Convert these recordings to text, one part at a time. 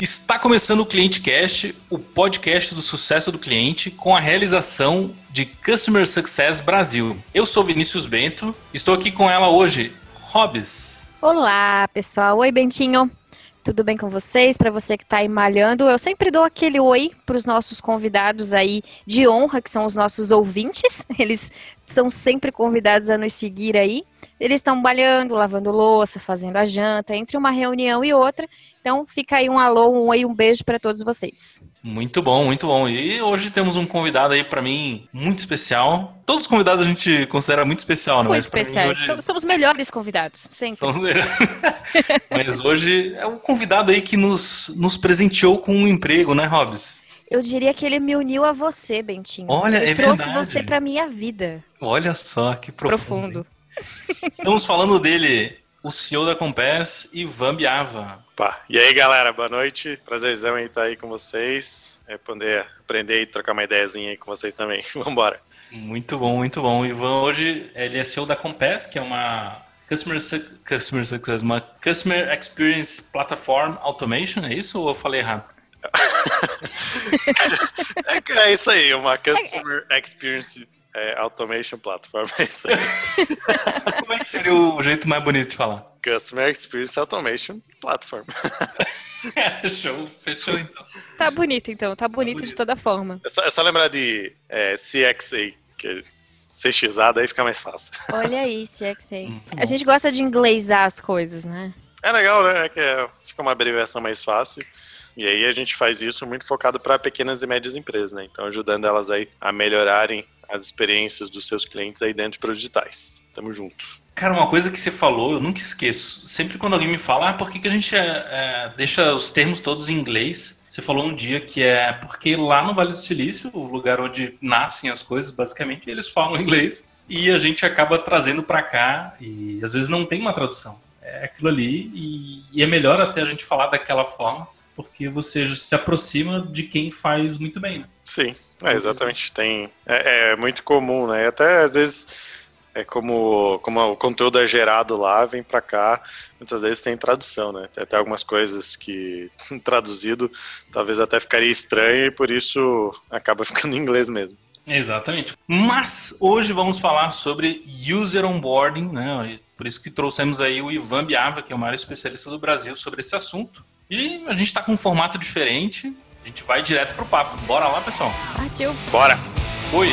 Está começando o Cliente Cast, o podcast do sucesso do cliente, com a realização de Customer Success Brasil. Eu sou Vinícius Bento, estou aqui com ela hoje, Hobbs. Olá, pessoal. Oi, Bentinho. Tudo bem com vocês? Para você que está aí malhando, eu sempre dou aquele oi para os nossos convidados aí de honra, que são os nossos ouvintes. Eles são sempre convidados a nos seguir aí. Eles estão malhando, lavando louça, fazendo a janta, entre uma reunião e outra. Então fica aí um alô, um oi, um beijo para todos vocês. Muito bom, muito bom. E hoje temos um convidado aí para mim muito especial. Todos os convidados a gente considera muito especial, né? Muito especiais. Hoje... Somos, somos melhores convidados, sempre. Somos melhores. Mas hoje é o um convidado aí que nos, nos presenteou com um emprego, né, Robs? Eu diria que ele me uniu a você, Bentinho. Olha, ele é trouxe verdade. você para minha vida. Olha só que profundo. profundo. Estamos falando dele, o CEO da Compass, Ivan Biava. Pá. E aí, galera, boa noite. Prazerzão em estar aí com vocês. É poder aprender e trocar uma ideiazinha aí com vocês também. Vambora. Muito bom, muito bom. O Ivan hoje, ele é CEO da Compass, que é uma Customer, Customer Success, uma Customer Experience Platform Automation, é isso ou eu falei errado? É, é isso aí, uma Customer Experience é, Automation Platform. É isso aí. Como é que seria o jeito mais bonito de falar? Customer Experience Automation Platform. Show, fechou então. Tá bonito então, tá bonito, tá bonito. de toda forma. É só, é só lembrar de é, CXA, que é CXA, daí fica mais fácil. Olha aí, CXA. a gente gosta de inglesar as coisas, né? É legal, né? É que é, fica uma abreviação mais fácil. E aí a gente faz isso muito focado para pequenas e médias empresas, né? Então ajudando elas aí a melhorarem as experiências dos seus clientes aí dentro de digitais. Tamo junto. Cara, uma coisa que você falou, eu nunca esqueço. Sempre quando alguém me fala, ah, por que, que a gente é, é, deixa os termos todos em inglês? Você falou um dia que é porque lá no Vale do Silício, o lugar onde nascem as coisas, basicamente, eles falam inglês e a gente acaba trazendo para cá e às vezes não tem uma tradução. É aquilo ali e, e é melhor até a gente falar daquela forma porque você se aproxima de quem faz muito bem. Né? Sim, é, exatamente. Tem, é, é, muito comum, né? Até às vezes é como, como o conteúdo é gerado lá, vem para cá, muitas vezes tem tradução, né? Tem até algumas coisas que traduzido talvez até ficaria estranho e por isso acaba ficando em inglês mesmo. Exatamente. Mas hoje vamos falar sobre user onboarding, né? Por isso que trouxemos aí o Ivan Biava, que é o maior especialista do Brasil sobre esse assunto. E a gente está com um formato diferente. A gente vai direto pro papo. Bora lá, pessoal? Partiu. Bora. Fui.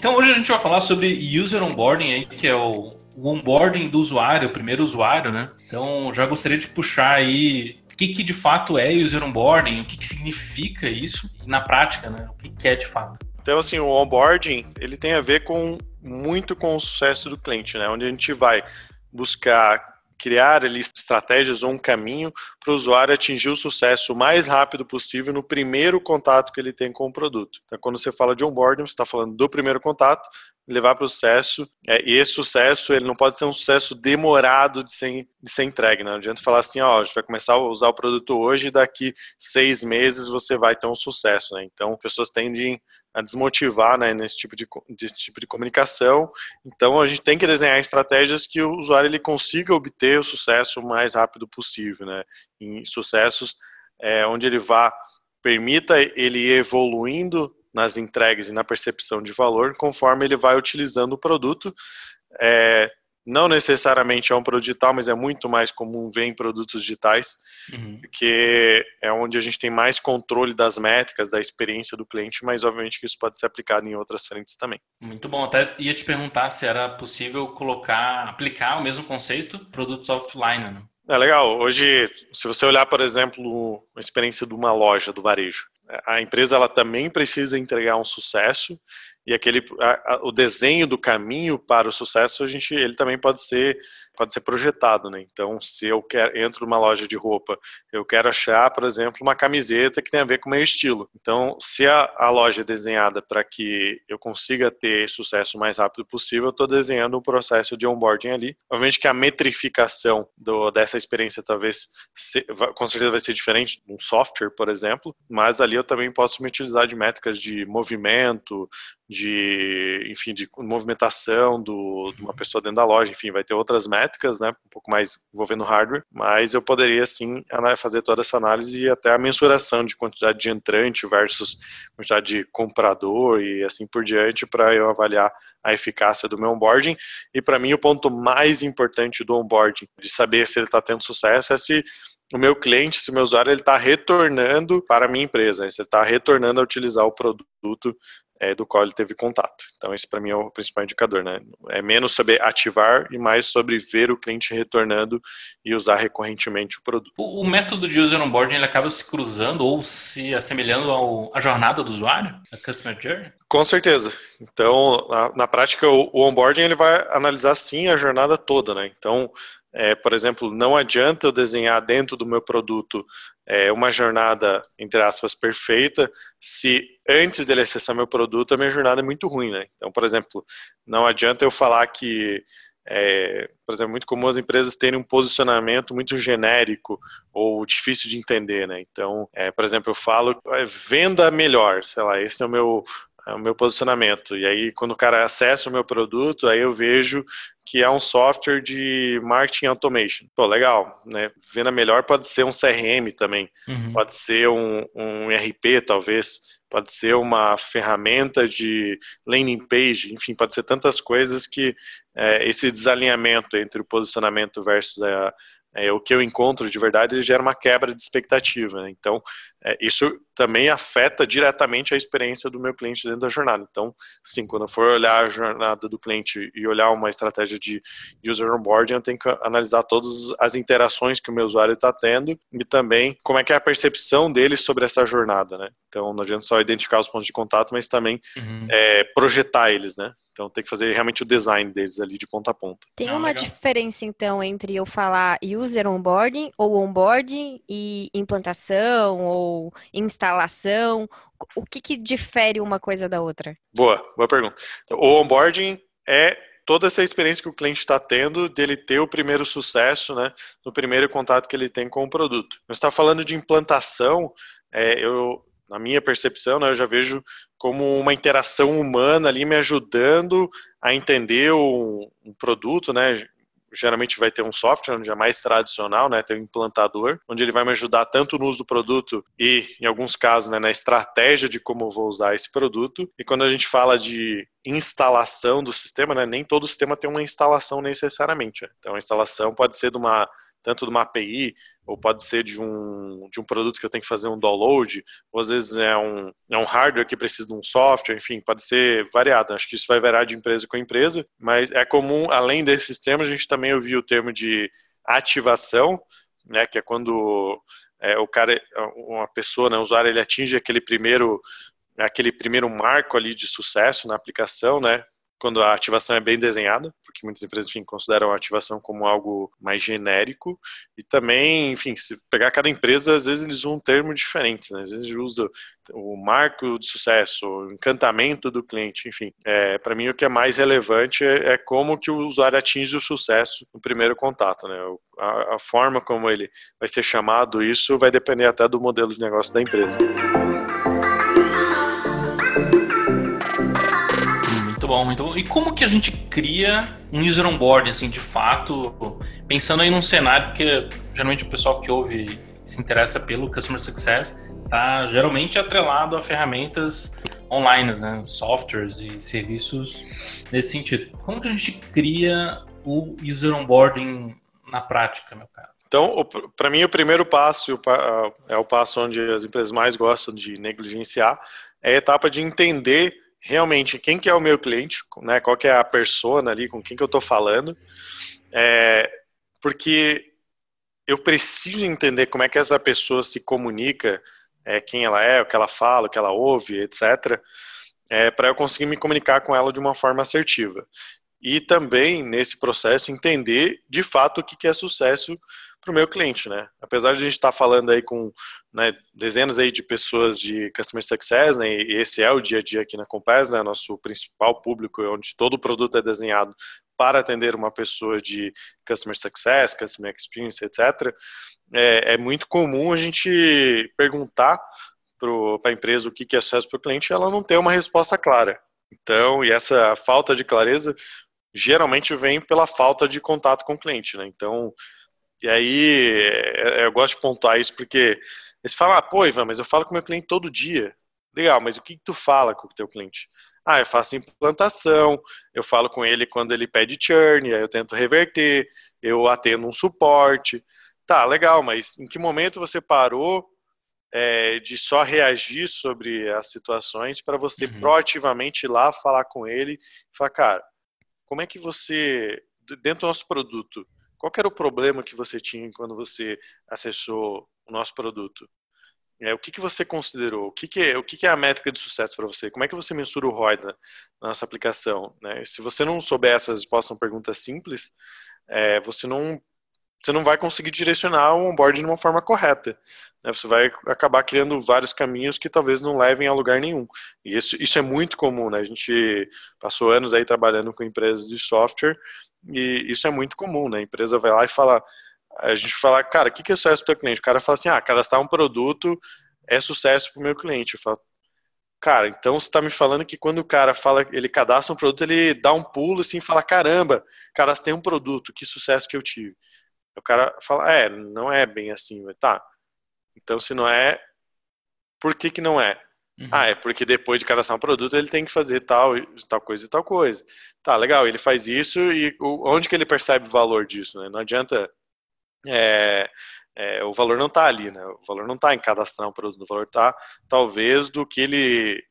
Então hoje a gente vai falar sobre user onboarding aí, que é o, o onboarding do usuário, o primeiro usuário, né? Então já gostaria de puxar aí o que, que de fato é user onboarding, o que, que significa isso na prática, né? O que, que é de fato. Então assim, o onboarding ele tem a ver com muito com o sucesso do cliente, né? Onde a gente vai buscar criar ali estratégias ou um caminho para o usuário atingir o sucesso o mais rápido possível no primeiro contato que ele tem com o produto. Então, quando você fala de onboarding, você está falando do primeiro contato, levar para o sucesso. É, e esse sucesso ele não pode ser um sucesso demorado de ser, de ser entregue. Né? Não adianta falar assim, ó, a gente vai começar a usar o produto hoje e daqui seis meses você vai ter um sucesso. Né? Então, pessoas tendem a desmotivar né, nesse tipo de, tipo de comunicação. Então, a gente tem que desenhar estratégias que o usuário ele consiga obter o sucesso o mais rápido possível. Né? Em sucessos é, onde ele vá permita ele ir evoluindo nas entregas e na percepção de valor conforme ele vai utilizando o produto. É, não necessariamente é um produto digital, mas é muito mais comum ver em produtos digitais, uhum. porque é onde a gente tem mais controle das métricas, da experiência do cliente, mas obviamente que isso pode ser aplicado em outras frentes também. Muito bom. Até ia te perguntar se era possível colocar, aplicar o mesmo conceito produtos offline. Né? É legal. Hoje, se você olhar, por exemplo, a experiência de uma loja do varejo, a empresa ela também precisa entregar um sucesso e aquele a, a, o desenho do caminho para o sucesso a gente ele também pode ser pode ser projetado, né? Então, se eu quero, entro numa loja de roupa, eu quero achar, por exemplo, uma camiseta que tem a ver com o meu estilo. Então, se a, a loja é desenhada para que eu consiga ter sucesso o mais rápido possível, eu estou desenhando um processo de onboarding ali. Obviamente que a metrificação do, dessa experiência talvez, se, com certeza vai ser diferente um software, por exemplo, mas ali eu também posso me utilizar de métricas de movimento, de, enfim, de movimentação do, de uma pessoa dentro da loja, enfim, vai ter outras métricas, né, um pouco mais envolvendo hardware, mas eu poderia sim fazer toda essa análise e até a mensuração de quantidade de entrante versus quantidade de comprador e assim por diante para eu avaliar a eficácia do meu onboarding. E para mim o ponto mais importante do onboarding, de saber se ele está tendo sucesso, é se o meu cliente, se o meu usuário ele está retornando para a minha empresa, se ele está retornando a utilizar o produto é, do qual ele teve contato. Então, esse para mim é o principal indicador, né? É menos sobre ativar e mais sobre ver o cliente retornando e usar recorrentemente o produto. O, o método de user onboarding ele acaba se cruzando ou se assemelhando ao, à jornada do usuário, a customer journey? Com certeza. Então, na, na prática, o, o onboarding ele vai analisar sim a jornada toda, né? Então, é, por exemplo, não adianta eu desenhar dentro do meu produto é, uma jornada, entre aspas, perfeita, se antes dele acessar meu produto, a minha jornada é muito ruim, né? Então, por exemplo, não adianta eu falar que, é, por exemplo, é muito comum as empresas terem um posicionamento muito genérico ou difícil de entender, né? Então, é, por exemplo, eu falo, é, venda melhor, sei lá, esse é o meu o meu posicionamento. E aí, quando o cara acessa o meu produto, aí eu vejo que é um software de marketing automation. Pô, legal, né? Venda melhor pode ser um CRM também, uhum. pode ser um, um RP, talvez, pode ser uma ferramenta de landing page, enfim, pode ser tantas coisas que é, esse desalinhamento entre o posicionamento versus a, é, o que eu encontro de verdade ele gera uma quebra de expectativa. Né? Então, é, isso também afeta diretamente a experiência do meu cliente dentro da jornada. Então, sim, quando eu for olhar a jornada do cliente e olhar uma estratégia de user onboarding, eu tenho que analisar todas as interações que o meu usuário está tendo e também como é que é a percepção dele sobre essa jornada. Né? Então, não adianta só identificar os pontos de contato, mas também uhum. é, projetar eles, né? Então tem que fazer realmente o design deles ali de ponta a ponta. Tem ah, uma legal. diferença então entre eu falar user onboarding ou onboarding e implantação ou instalação? O que, que difere uma coisa da outra? Boa, boa pergunta. O onboarding é toda essa experiência que o cliente está tendo dele ter o primeiro sucesso, né, no primeiro contato que ele tem com o produto. Nós está falando de implantação, é, eu na minha percepção, né, eu já vejo como uma interação humana ali me ajudando a entender o, um produto, né? Geralmente vai ter um software onde é mais tradicional, né? Tem um implantador, onde ele vai me ajudar tanto no uso do produto e, em alguns casos, né, na estratégia de como eu vou usar esse produto. E quando a gente fala de instalação do sistema, né, nem todo sistema tem uma instalação necessariamente. Né. Então, a instalação pode ser de uma tanto de uma API, ou pode ser de um, de um produto que eu tenho que fazer um download, ou às vezes é um, é um hardware que precisa de um software, enfim, pode ser variado. Acho que isso vai variar de empresa com empresa, mas é comum, além desses termos, a gente também ouviu o termo de ativação, né, que é quando é, o cara, uma pessoa, né, o usuário, ele atinge aquele primeiro aquele primeiro marco ali de sucesso na aplicação, né? Quando a ativação é bem desenhada, porque muitas empresas, enfim, consideram a ativação como algo mais genérico, e também, enfim, se pegar cada empresa, às vezes eles usam um termo diferente, né? às vezes usa o marco de sucesso, o encantamento do cliente, enfim. É, Para mim, o que é mais relevante é, é, como que o usuário atinge o sucesso no primeiro contato, né? A, a forma como ele vai ser chamado, isso vai depender até do modelo de negócio da empresa. Bom, muito bom. E como que a gente cria um user onboard, assim, de fato, pensando aí num cenário que geralmente o pessoal que ouve se interessa pelo Customer Success tá geralmente atrelado a ferramentas online, né? softwares e serviços nesse sentido. Como que a gente cria o user onboarding na prática, meu cara? Então, para mim, o primeiro passo é o passo onde as empresas mais gostam de negligenciar, é a etapa de entender realmente quem que é o meu cliente, né? Qual que é a persona ali, com quem que eu estou falando, é, porque eu preciso entender como é que essa pessoa se comunica, é, quem ela é, o que ela fala, o que ela ouve, etc., é, para eu conseguir me comunicar com ela de uma forma assertiva. e também nesse processo entender de fato o que é sucesso para o meu cliente, né? Apesar de a gente estar tá falando aí com né, dezenas aí de pessoas de customer success, né? E esse é o dia a dia aqui na Compass, né? Nosso principal público, onde todo o produto é desenhado para atender uma pessoa de customer success, customer experience, etc. É, é muito comum a gente perguntar para a empresa o que, que é sucesso para o cliente, e ela não ter uma resposta clara. Então, e essa falta de clareza geralmente vem pela falta de contato com o cliente, né? Então, e aí é, é, eu gosto de pontuar isso porque eles falam, ah, pô, Ivan, mas eu falo com meu cliente todo dia. Legal, mas o que, que tu fala com o teu cliente? Ah, eu faço implantação, eu falo com ele quando ele pede churn, aí eu tento reverter, eu atendo um suporte. Tá, legal, mas em que momento você parou é, de só reagir sobre as situações para você uhum. proativamente ir lá falar com ele e falar, cara, como é que você, dentro do nosso produto, qual era o problema que você tinha quando você acessou o nosso produto? É, o que, que você considerou? O que, que, é, o que, que é a métrica de sucesso para você? Como é que você mensura o ROI na, na nossa aplicação? Né? Se você não souber essas respostas são perguntas simples, é, você não você não vai conseguir direcionar o onboard de uma forma correta. Né? Você vai acabar criando vários caminhos que talvez não levem a lugar nenhum. E isso, isso é muito comum. Né? A gente passou anos aí trabalhando com empresas de software e isso é muito comum. Né? A empresa vai lá e fala, a gente fala, cara, o que é sucesso para o cliente? O cara fala assim, ah, cadastrar um produto é sucesso para o meu cliente. Eu falo, cara, então você está me falando que quando o cara fala, ele cadastra um produto, ele dá um pulo assim e fala, caramba, cadastrei um produto, que sucesso que eu tive. O cara fala, é, não é bem assim, tá. Então, se não é, por que que não é? Uhum. Ah, é porque depois de cadastrar um produto ele tem que fazer tal, tal coisa e tal coisa. Tá, legal, ele faz isso e onde que ele percebe o valor disso, né? Não adianta, é, é, o valor não está ali, né? O valor não está em cadastrar um produto, o valor está talvez do que ele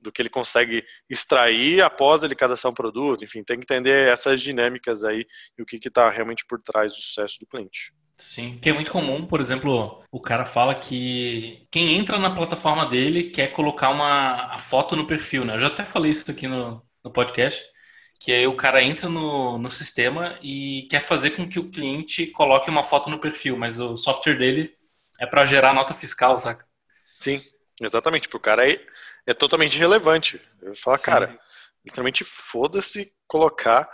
do que ele consegue extrair após ele cadastrar um produto. Enfim, tem que entender essas dinâmicas aí e o que está realmente por trás do sucesso do cliente. Sim, que é muito comum, por exemplo, o cara fala que quem entra na plataforma dele quer colocar uma a foto no perfil, né? Eu já até falei isso aqui no, no podcast, que aí o cara entra no, no sistema e quer fazer com que o cliente coloque uma foto no perfil, mas o software dele é para gerar nota fiscal, saca? Sim, exatamente. Para o cara é, é totalmente relevante. Eu falo, cara, literalmente foda-se colocar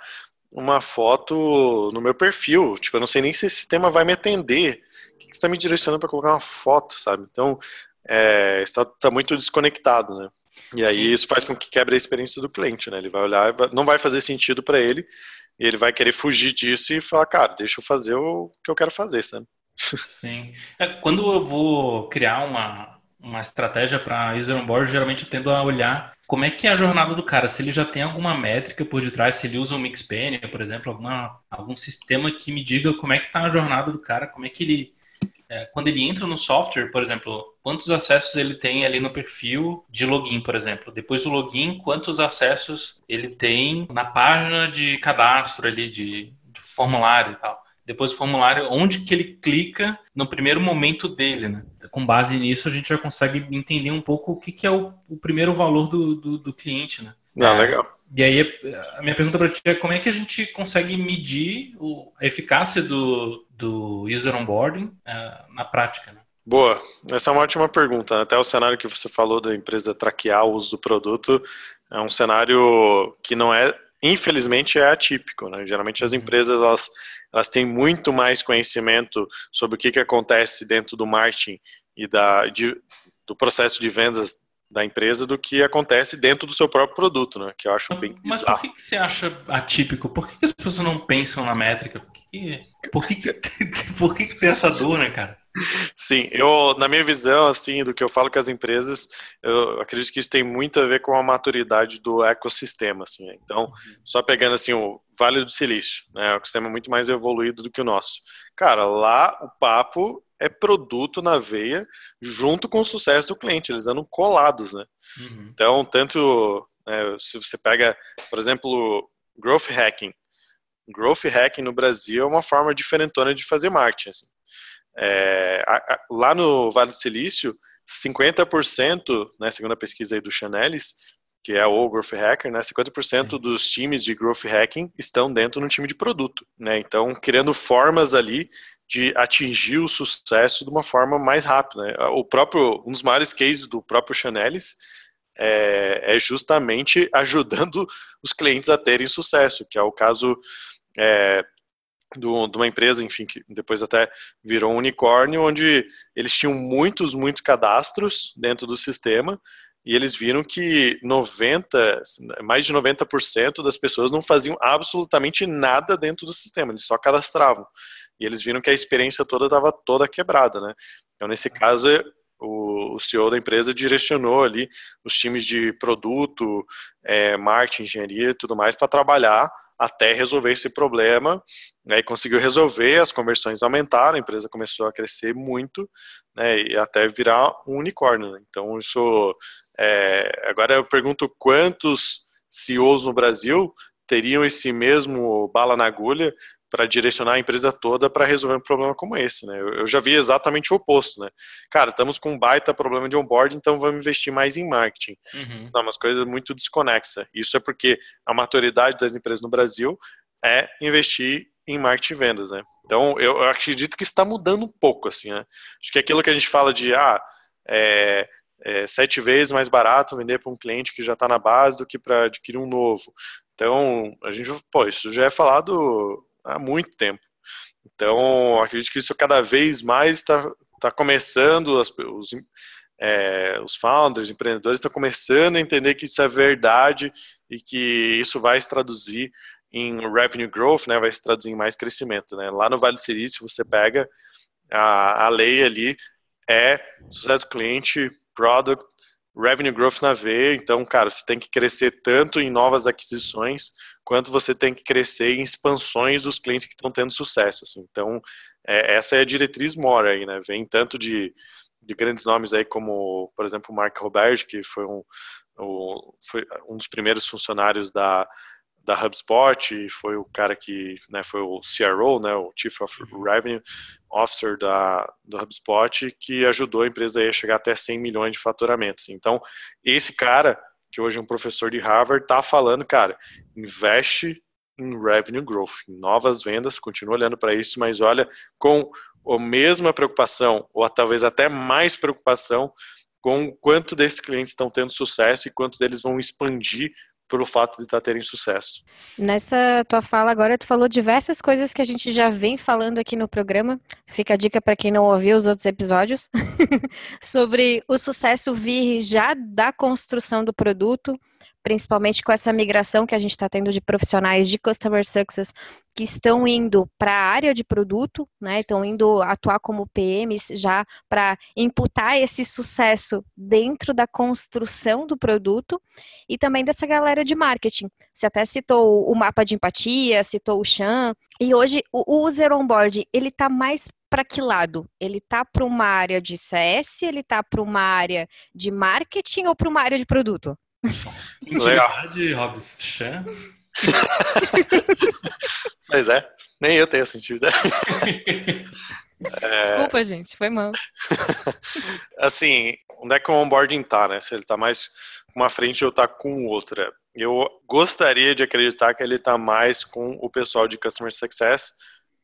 uma foto no meu perfil. Tipo, eu não sei nem se esse sistema vai me atender. O que você está me direcionando para colocar uma foto, sabe? Então, é, está tá muito desconectado, né? E aí Sim. isso faz com que quebre a experiência do cliente, né? Ele vai olhar, não vai fazer sentido para ele, e ele vai querer fugir disso e falar, cara, deixa eu fazer o que eu quero fazer, sabe? Sim. É, quando eu vou criar uma, uma estratégia para user onboard, geralmente eu tendo a olhar como é que é a jornada do cara, se ele já tem alguma métrica por detrás, se ele usa um Mixpanel, por exemplo, alguma, algum sistema que me diga como é que está a jornada do cara, como é que ele, é, quando ele entra no software, por exemplo, quantos acessos ele tem ali no perfil de login, por exemplo. Depois do login, quantos acessos ele tem na página de cadastro ali, de, de formulário e tal depois do formulário, onde que ele clica no primeiro momento dele, né? Com base nisso, a gente já consegue entender um pouco o que, que é o, o primeiro valor do, do, do cliente, né? Não, legal. E aí, a minha pergunta para ti é como é que a gente consegue medir a eficácia do, do user onboarding uh, na prática, né? Boa, essa é uma ótima pergunta. Até o cenário que você falou da empresa traquear o uso do produto é um cenário que não é, infelizmente, é atípico. Né? Geralmente as uhum. empresas elas elas têm muito mais conhecimento sobre o que, que acontece dentro do marketing e da, de, do processo de vendas da empresa do que acontece dentro do seu próprio produto, né? Que eu acho bem Mas bizarro. por que, que você acha atípico? Por que, que as pessoas não pensam na métrica? Por que, por que, que, por que, que tem essa dor, né, cara? Sim, eu, na minha visão, assim, do que eu falo com as empresas, eu acredito que isso tem muito a ver com a maturidade do ecossistema, assim. Né? Então, só pegando, assim, o Vale do Silício, né, é um ecossistema muito mais evoluído do que o nosso. Cara, lá o papo é produto na veia junto com o sucesso do cliente, eles andam colados, né? Uhum. Então, tanto, né, se você pega, por exemplo, growth hacking, growth hacking no Brasil é uma forma diferentona de fazer marketing, assim. É, a, a, lá no Vale do Silício, 50%, né, segundo a pesquisa aí do Chanelis, que é o Growth Hacker, né? 50% dos times de Growth Hacking estão dentro de um time de produto, né? Então, criando formas ali de atingir o sucesso de uma forma mais rápida. Né? O próprio, um dos maiores cases do próprio Chanelis é, é, justamente ajudando os clientes a terem sucesso, que é o caso é, do, de uma empresa, enfim, que depois até virou um unicórnio, onde eles tinham muitos, muitos cadastros dentro do sistema, e eles viram que 90, mais de 90% das pessoas não faziam absolutamente nada dentro do sistema, eles só cadastravam. E eles viram que a experiência toda estava toda quebrada, né? Então, nesse caso, o, CEO da empresa direcionou ali os times de produto, é, marketing, engenharia e tudo mais para trabalhar até resolver esse problema, né, e conseguiu resolver, as conversões aumentaram, a empresa começou a crescer muito, né, e até virar um unicórnio. Né? Então, isso. É, agora eu pergunto quantos CEOs no Brasil teriam esse mesmo bala na agulha para direcionar a empresa toda para resolver um problema como esse, né? Eu, eu, já vi exatamente o oposto, né? Cara, estamos com um baita problema de onboard, então vamos investir mais em marketing. Uhum. Não, umas coisas muito desconexa. Isso é porque a maturidade das empresas no Brasil é investir em marketing e vendas, né? Então, eu, eu acredito que está mudando um pouco, assim, né? Acho que aquilo que a gente fala de, ah, é, é sete vezes mais barato vender para um cliente que já está na base do que para adquirir um novo. Então, a gente, pô, isso já é falado há muito tempo. Então, acredito que isso cada vez mais está tá começando, as, os, é, os founders, empreendedores estão começando a entender que isso é verdade e que isso vai se traduzir em revenue growth, né, vai se traduzir em mais crescimento. Né? Lá no Vale do Silício, você pega a, a lei ali, é sucesso cliente, product, revenue growth na V, então, cara, você tem que crescer tanto em novas aquisições, quanto você tem que crescer em expansões dos clientes que estão tendo sucesso. Assim. Então, é, essa é a diretriz mora aí, né? Vem tanto de, de grandes nomes aí como, por exemplo, o Mark Robert, que foi um, o, foi um dos primeiros funcionários da, da HubSpot, e foi o cara que né, foi o CRO, né, o Chief of Revenue Officer da, do HubSpot, que ajudou a empresa a chegar até 100 milhões de faturamentos. Então, esse cara, que hoje um professor de Harvard, está falando, cara, investe em revenue growth, em novas vendas, continua olhando para isso, mas olha com a mesma preocupação, ou talvez até mais preocupação, com quanto desses clientes estão tendo sucesso e quantos deles vão expandir pelo fato de estar tá terem sucesso. Nessa tua fala agora, tu falou diversas coisas que a gente já vem falando aqui no programa. Fica a dica para quem não ouviu os outros episódios sobre o sucesso vir já da construção do produto principalmente com essa migração que a gente está tendo de profissionais de customer success que estão indo para a área de produto, né? Estão indo atuar como PMs já para imputar esse sucesso dentro da construção do produto e também dessa galera de marketing. Você até citou o mapa de empatia, citou o Chan, e hoje o user onboard, ele está mais para que lado? Ele tá para uma área de CS, ele tá para uma área de marketing ou para uma área de produto? Intimidade, Hobbs. Chan. Pois é, nem eu tenho sentido. É... Desculpa, gente, foi mal. assim, onde é que o onboarding tá, né? Se ele tá mais com uma frente ou tá com outra. Eu gostaria de acreditar que ele tá mais com o pessoal de Customer Success,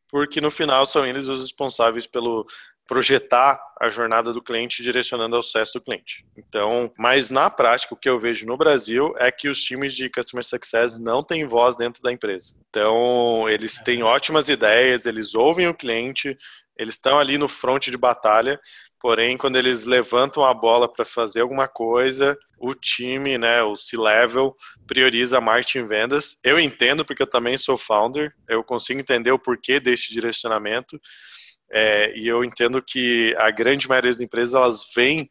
porque no final são eles os responsáveis pelo projetar a jornada do cliente direcionando ao sucesso do cliente. Então, mas na prática, o que eu vejo no Brasil é que os times de Customer Success não têm voz dentro da empresa. Então, eles têm ótimas ideias, eles ouvem o cliente, eles estão ali no fronte de batalha, porém, quando eles levantam a bola para fazer alguma coisa, o time, né, o C-level, prioriza marketing e vendas. Eu entendo, porque eu também sou founder, eu consigo entender o porquê desse direcionamento, é, e eu entendo que a grande maioria das empresas elas veem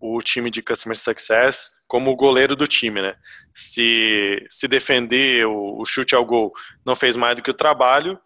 o time de customer success como o goleiro do time, né? Se se defender o, o chute ao gol não fez mais do que o trabalho,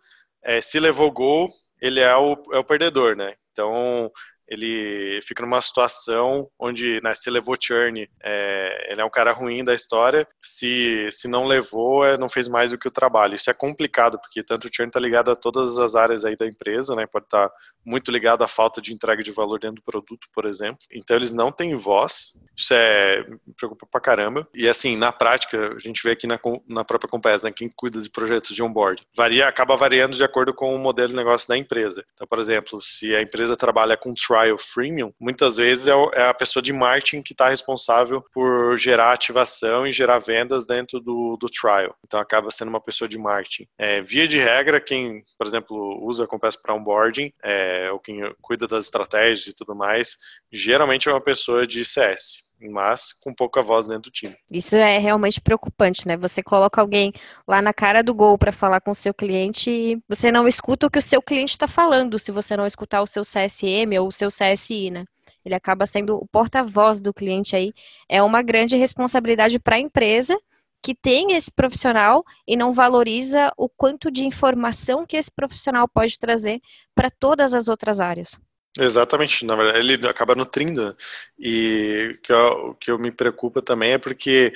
é, se levou gol ele é o, é o perdedor, né? Então ele fica numa situação onde, né, se levou churn, é, ele é um cara ruim da história, se, se não levou, é, não fez mais do que o trabalho. Isso é complicado, porque tanto o churn está ligado a todas as áreas aí da empresa, né, pode estar tá muito ligado à falta de entrega de valor dentro do produto, por exemplo. Então, eles não têm voz, isso é, me preocupa pra caramba. E assim, na prática, a gente vê aqui na, na própria Compass, né, quem cuida de projetos de onboard, varia, acaba variando de acordo com o modelo de negócio da empresa. Então, por exemplo, se a empresa trabalha com trial freemium, muitas vezes é, é a pessoa de marketing que está responsável por gerar ativação e gerar vendas dentro do, do trial. Então, acaba sendo uma pessoa de marketing. É, via de regra, quem, por exemplo, usa a Compass para onboarding, é, ou quem cuida das estratégias e tudo mais, geralmente é uma pessoa de CS mas com pouca voz dentro do time. Isso é realmente preocupante, né? Você coloca alguém lá na cara do gol para falar com o seu cliente e você não escuta o que o seu cliente está falando, se você não escutar o seu CSM ou o seu CSI, né? Ele acaba sendo o porta-voz do cliente aí. É uma grande responsabilidade para a empresa que tem esse profissional e não valoriza o quanto de informação que esse profissional pode trazer para todas as outras áreas. Exatamente, na verdade ele acaba nutrindo e o que, eu, que eu me preocupa também é porque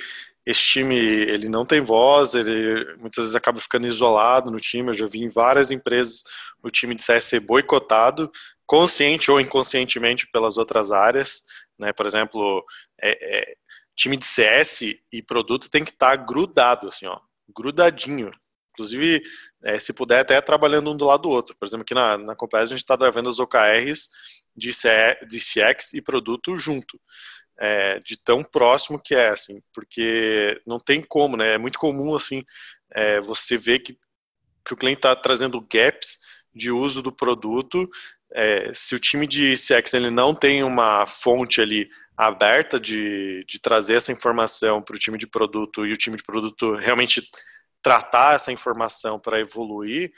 esse time ele não tem voz, ele muitas vezes acaba ficando isolado no time. Eu já vi em várias empresas o time de CS ser boicotado, consciente ou inconscientemente pelas outras áreas. Né? Por exemplo, é, é, time de CS e produto tem que estar tá grudado, assim, ó, grudadinho. Inclusive, é, se puder, até trabalhando um do lado do outro. Por exemplo, aqui na, na Compass a gente está gravando as OKRs de, CE, de CX e produto junto. É, de tão próximo que é, assim, porque não tem como, né? É muito comum, assim, é, você ver que, que o cliente está trazendo gaps de uso do produto. É, se o time de CX ele não tem uma fonte ali aberta de, de trazer essa informação para o time de produto e o time de produto realmente tratar essa informação para evoluir,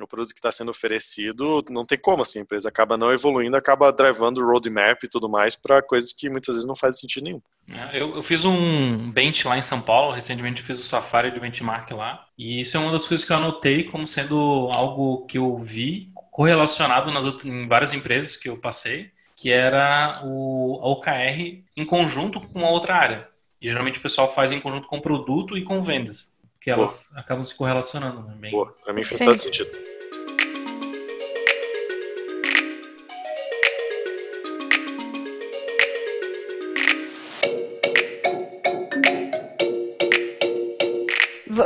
o produto que está sendo oferecido, não tem como, assim, a empresa acaba não evoluindo, acaba drivando o roadmap e tudo mais para coisas que muitas vezes não fazem sentido nenhum. É, eu, eu, fiz um bench lá em São Paulo, recentemente fiz o Safari de benchmark lá, e isso é uma das coisas que eu anotei como sendo algo que eu vi correlacionado nas outras, em várias empresas que eu passei, que era o a OKR em conjunto com uma outra área. E geralmente o pessoal faz em conjunto com produto e com vendas que elas Boa. acabam se correlacionando. Né? Bem... Boa, pra mim faz Sim. todo sentido.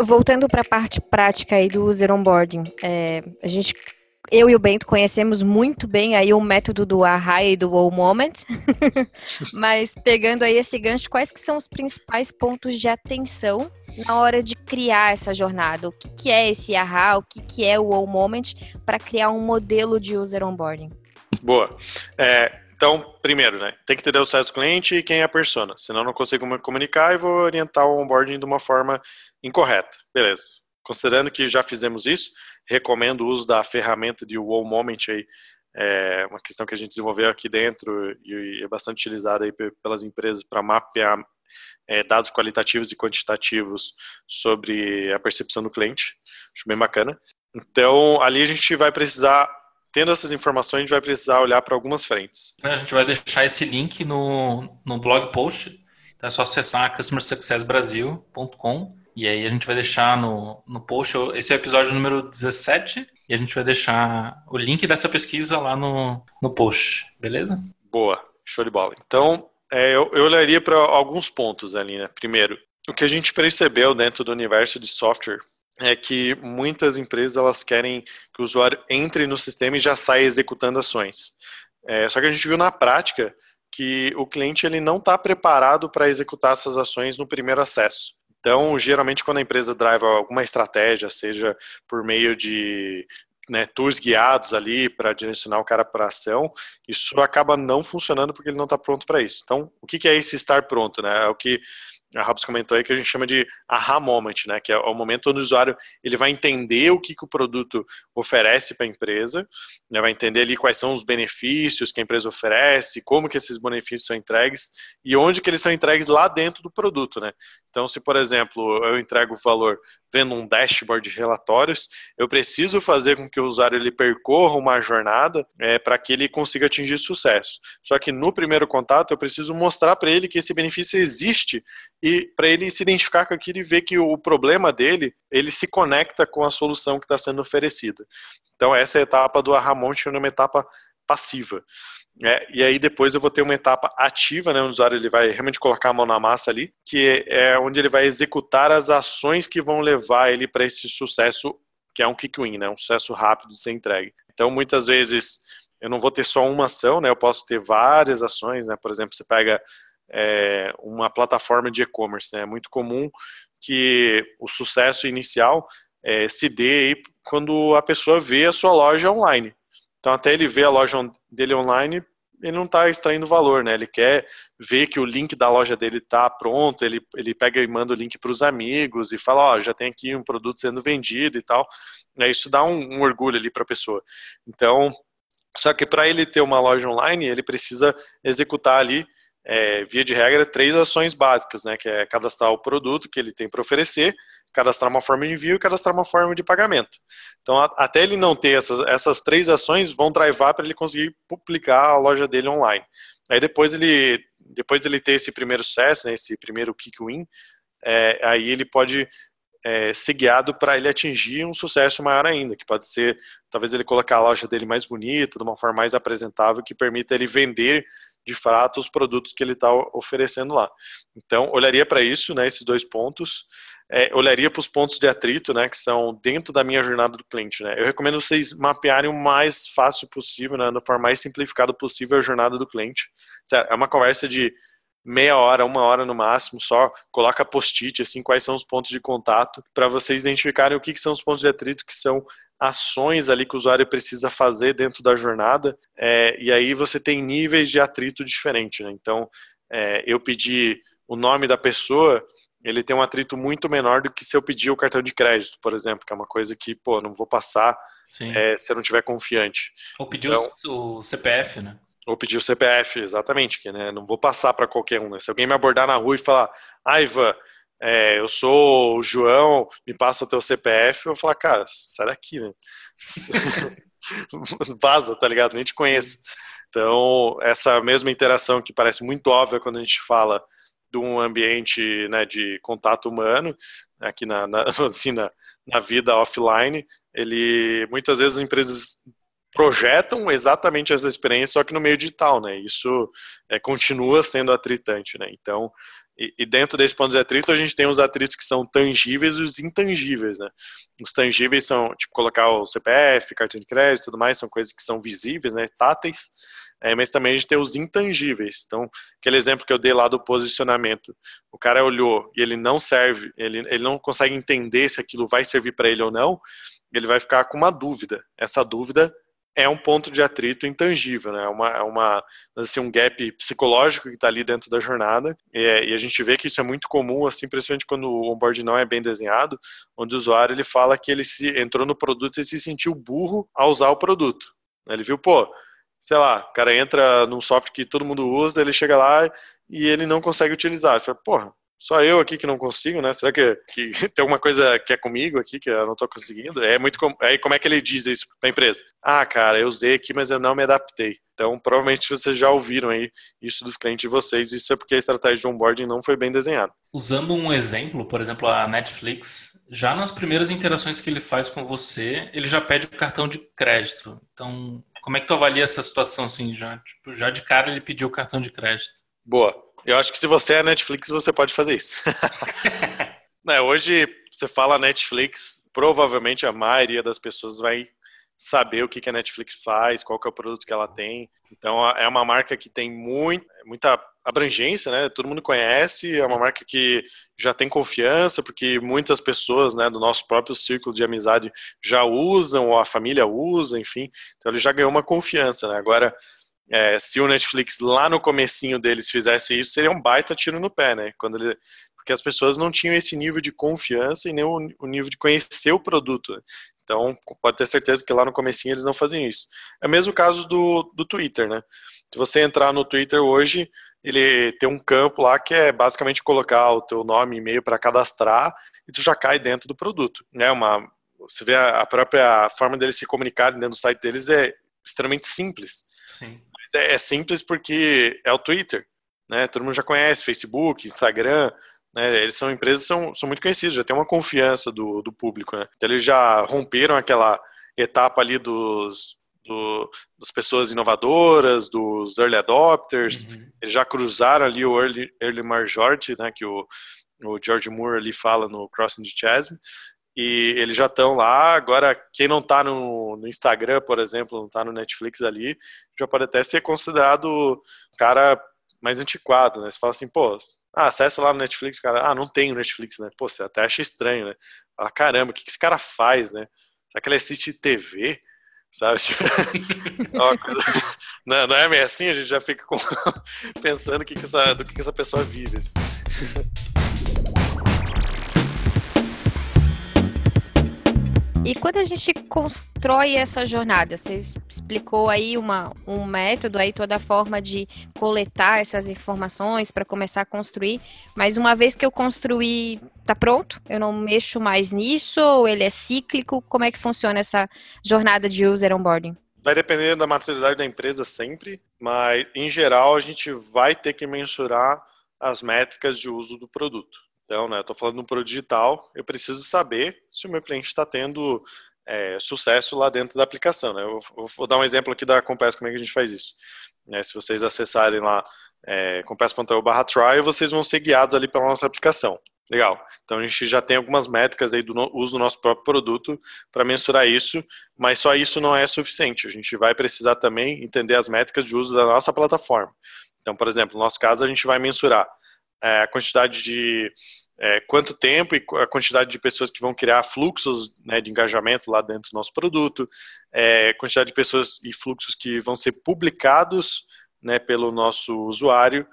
Voltando para a parte prática aí do user onboarding, é, a gente eu e o Bento conhecemos muito bem aí o método do aha e do wow moment, mas pegando aí esse gancho, quais que são os principais pontos de atenção na hora de criar essa jornada? O que, que é esse aha, o que, que é o wow moment para criar um modelo de user onboarding? Boa. É, então, primeiro, né, tem que entender o sucesso do cliente e quem é a persona, senão não consigo me comunicar e vou orientar o onboarding de uma forma incorreta. Beleza. Considerando que já fizemos isso, recomendo o uso da ferramenta de Wow Moment aí, é uma questão que a gente desenvolveu aqui dentro e é bastante utilizada aí pelas empresas para mapear é, dados qualitativos e quantitativos sobre a percepção do cliente. Acho bem bacana. Então, ali a gente vai precisar, tendo essas informações, a gente vai precisar olhar para algumas frentes. A gente vai deixar esse link no, no blog post. Então é só acessar customersuccessbrasil.com e aí a gente vai deixar no, no post, esse é o episódio número 17, e a gente vai deixar o link dessa pesquisa lá no, no post, beleza? Boa, show de bola. Então, é, eu, eu olharia para alguns pontos ali, né? Primeiro, o que a gente percebeu dentro do universo de software é que muitas empresas elas querem que o usuário entre no sistema e já saia executando ações. É, só que a gente viu na prática que o cliente ele não está preparado para executar essas ações no primeiro acesso. Então, geralmente, quando a empresa drive alguma estratégia, seja por meio de né, tours guiados ali para direcionar o cara para ação, isso acaba não funcionando porque ele não está pronto para isso. Então, o que, é esse estar pronto? Né? É o que a Rabs comentou aí que a gente chama de aha moment, né? Que é o momento onde o usuário ele vai entender o que, que o produto oferece para a empresa, né? vai entender ali quais são os benefícios que a empresa oferece, como que esses benefícios são entregues e onde que eles são entregues lá dentro do produto, né? Então, se por exemplo eu entrego o valor vendo um dashboard de relatórios, eu preciso fazer com que o usuário ele percorra uma jornada é, para que ele consiga atingir sucesso. Só que no primeiro contato eu preciso mostrar para ele que esse benefício existe e para ele se identificar com aquilo e ver que o problema dele ele se conecta com a solução que está sendo oferecida. Então essa é a etapa do Arramonte uma etapa passiva. É, e aí depois eu vou ter uma etapa ativa, né, onde o usuário ele vai realmente colocar a mão na massa ali, que é onde ele vai executar as ações que vão levar ele para esse sucesso, que é um kick win, né, um sucesso rápido de ser entregue. Então muitas vezes eu não vou ter só uma ação, né, eu posso ter várias ações, né, por exemplo, você pega é, uma plataforma de e-commerce, né, é muito comum que o sucesso inicial é, se dê quando a pessoa vê a sua loja online. Então, até ele ver a loja dele online, ele não está extraindo valor, né? Ele quer ver que o link da loja dele está pronto, ele, ele pega e manda o link para os amigos e fala, ó, oh, já tem aqui um produto sendo vendido e tal. É, isso dá um, um orgulho ali para a pessoa. Então, só que para ele ter uma loja online, ele precisa executar ali, é, via de regra, três ações básicas, né? Que é cadastrar o produto que ele tem para oferecer, cadastrar uma forma de envio e cadastrar uma forma de pagamento. Então, a, até ele não ter essas, essas três ações, vão drivar para ele conseguir publicar a loja dele online. Aí depois ele, depois ele ter esse primeiro sucesso, né, esse primeiro kick win, é, aí ele pode é, ser guiado para ele atingir um sucesso maior ainda, que pode ser, talvez ele colocar a loja dele mais bonita, de uma forma mais apresentável, que permita ele vender de fato os produtos que ele está oferecendo lá. Então, olharia para isso, né, esses dois pontos é, olharia para os pontos de atrito, né, que são dentro da minha jornada do cliente. Né. Eu recomendo vocês mapearem o mais fácil possível, né, forma mais simplificada possível a jornada do cliente. É uma conversa de meia hora, uma hora no máximo, só coloca post-it, assim, quais são os pontos de contato, para vocês identificarem o que, que são os pontos de atrito, que são ações ali que o usuário precisa fazer dentro da jornada, é, e aí você tem níveis de atrito diferentes. Né? Então, é, eu pedi o nome da pessoa, ele tem um atrito muito menor do que se eu pedir o cartão de crédito, por exemplo, que é uma coisa que, pô, não vou passar é, se eu não tiver confiante. Ou pedir então, o CPF, né? Ou pedir o CPF, exatamente, que né, não vou passar para qualquer um. Né? Se alguém me abordar na rua e falar, ah, Ivan, é, eu sou o João, me passa o teu CPF, eu vou falar, cara, sai daqui, né? Vaza, tá ligado? Nem te conheço. Então, essa mesma interação que parece muito óbvia quando a gente fala de um ambiente né, de contato humano, aqui na, na, assim, na, na vida offline, ele muitas vezes as empresas projetam exatamente essa experiência, só que no meio digital, né? Isso é, continua sendo atritante, né? Então, e, dentro desse ponto de atrito, a gente tem os atritos que são tangíveis e os intangíveis, né? Os tangíveis são, tipo, colocar o CPF, cartão de crédito tudo mais, são coisas que são visíveis, né? Táteis é, mas também a gente tem os intangíveis. Então, aquele exemplo que eu dei lá do posicionamento, o cara olhou e ele não serve, ele, ele não consegue entender se aquilo vai servir para ele ou não, ele vai ficar com uma dúvida. Essa dúvida é um ponto de atrito intangível, né? É uma, é uma assim, um gap psicológico que está ali dentro da jornada. E, e, a gente vê que isso é muito comum, assim, principalmente quando o onboard não é bem desenhado, onde o usuário ele fala que ele se entrou no produto e se sentiu burro ao usar o produto. Ele viu, pô, sei lá, o cara entra num software que todo mundo usa, ele chega lá e ele não consegue utilizar. Ele fala, porra, só eu aqui que não consigo, né? Será que, que tem alguma coisa que é comigo aqui que eu não estou conseguindo? É muito com... aí como é que ele diz isso para a empresa? Ah, cara, eu usei aqui, mas eu não me adaptei. Então, provavelmente vocês já ouviram aí isso dos clientes de vocês. Isso é porque a estratégia de onboarding não foi bem desenhada. Usando um exemplo, por exemplo, a Netflix, já nas primeiras interações que ele faz com você, ele já pede o cartão de crédito. Então, como é que tu avalia essa situação assim já? Tipo, já de cara ele pediu o cartão de crédito. Boa. Eu acho que se você é Netflix, você pode fazer isso. é, hoje, você fala Netflix, provavelmente a maioria das pessoas vai saber o que a Netflix faz, qual que é o produto que ela tem. Então, é uma marca que tem muito, muita abrangência, né? Todo mundo conhece, é uma marca que já tem confiança, porque muitas pessoas, né, do nosso próprio círculo de amizade já usam, ou a família usa, enfim. Então ele já ganhou uma confiança, né? Agora, é, se o Netflix lá no comecinho deles fizesse isso, seria um baita tiro no pé, né? Quando ele, porque as pessoas não tinham esse nível de confiança e nem o, nível de conhecer o produto. Então, pode ter certeza que lá no comecinho eles não fazem isso. É o mesmo caso do, do Twitter, né? Se você entrar no Twitter hoje, ele tem um campo lá que é basicamente colocar o teu nome e e-mail para cadastrar e tu já cai dentro do produto. Né? Uma, você vê a, própria forma deles se comunicarem dentro do site deles é extremamente simples. Sim. É, é, simples porque é o Twitter, né? Todo mundo já conhece, Facebook, Instagram, né? Eles são empresas são, são muito conhecidos, já tem uma confiança do, do público, né? Então eles já romperam aquela etapa ali dos do, das pessoas inovadoras, dos early adopters, uhum. eles já cruzaram ali o early, early majority, né, que o, o George Moore ali fala no Crossing the Chasm, e eles já estão lá. Agora, quem não está no, no, Instagram, por exemplo, não está no Netflix ali, já pode até ser considerado cara mais antiquado, né? Você fala assim, pô, ah, acessa lá no Netflix, cara, ah, não tem o Netflix, né? Pô, você até acha estranho, né? Fala, caramba, o que, que esse cara faz, né? Será que ele assiste TV? Sabe? não, não é meio assim, a gente já fica com... pensando que que essa, do que, que essa pessoa vive. E quando a gente constrói essa jornada, você explicou aí uma, um método, aí toda a forma de coletar essas informações para começar a construir, mas uma vez que eu construí, tá pronto? Eu não mexo mais nisso, ou ele é cíclico? Como é que funciona essa jornada de user onboarding? Vai depender da maturidade da empresa sempre, mas em geral a gente vai ter que mensurar as métricas de uso do produto. Então, né, eu estou falando de um produto digital, eu preciso saber se o meu cliente está tendo é, sucesso lá dentro da aplicação. Né? Eu, eu, vou dar um exemplo aqui da Compass, como é que a gente faz isso. Né, se vocês acessarem lá é, compass.io vocês vão ser guiados ali pela nossa aplicação. Legal. Então a gente já tem algumas métricas aí do uso do nosso próprio produto para mensurar isso, mas só isso não é suficiente. A gente vai precisar também entender as métricas de uso da nossa plataforma. Então, por exemplo, no nosso caso, a gente vai mensurar é, a quantidade de é, quanto tempo e a quantidade de pessoas que vão criar fluxos né, de engajamento lá dentro do nosso produto, é, quantidade de pessoas e fluxos que vão ser publicados né, pelo nosso usuário,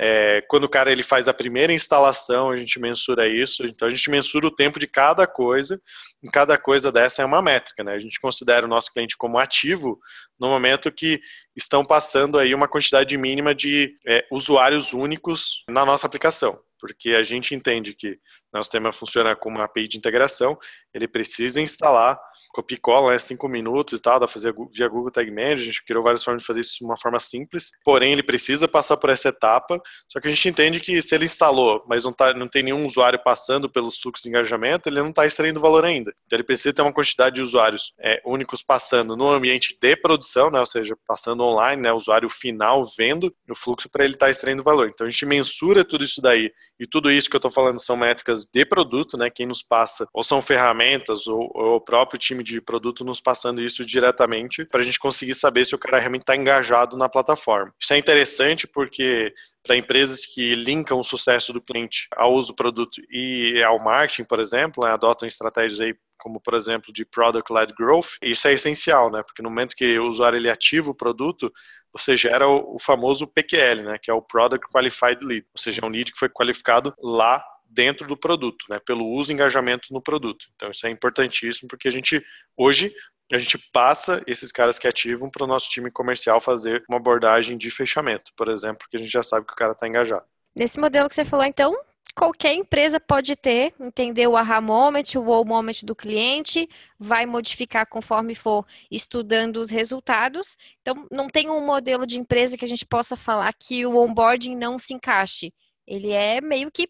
é, quando o cara ele faz a primeira instalação, a gente mensura isso. Então a gente mensura o tempo de cada coisa. Em cada coisa dessa é uma métrica, né? A gente considera o nosso cliente como ativo no momento que estão passando aí uma quantidade mínima de é, usuários únicos na nossa aplicação porque a gente entende que nosso sistema funciona como uma API de integração, ele precisa instalar copia e cola, né, cinco minutos e tal, dá fazer via Google Tag Manager, a gente criou várias formas de fazer isso de uma forma simples, porém ele precisa passar por essa etapa, só que a gente entende que se ele instalou, mas não, tá, não tem nenhum usuário passando pelos fluxos de engajamento, ele não está extraindo valor ainda. Então ele precisa ter uma quantidade de usuários é, únicos passando no ambiente de produção, né, ou seja, passando online, né, usuário final vendo o fluxo para ele estar tá extraindo valor. Então a gente mensura tudo isso daí, e tudo isso que eu estou falando são métricas de produto, né, quem nos passa, ou são ferramentas, ou, ou o próprio time time de produto nos passando isso diretamente para a gente conseguir saber se o cara realmente está engajado na plataforma. Isso é interessante porque para empresas que linkam o sucesso do cliente ao uso do produto e ao marketing, por exemplo, né, adotam estratégias aí como por exemplo de product led growth, isso é essencial, né? Porque no momento que o usuário ele ativa o produto, você gera o, o famoso PQL, né? Que é o Product Qualified Lead, ou seja, é um lead que foi qualificado lá dentro do produto, né, pelo uso e engajamento no produto. Então isso é importantíssimo porque a gente hoje a gente passa esses caras que ativam para o nosso time comercial fazer uma abordagem de fechamento, por exemplo, porque a gente já sabe que o cara está engajado. Nesse modelo que você falou, então, qualquer empresa pode ter, entender o aha moment, o wow moment do cliente, vai modificar conforme for estudando os resultados. Então, não tem um modelo de empresa que a gente possa falar que o onboarding não se encaixe. Ele é meio que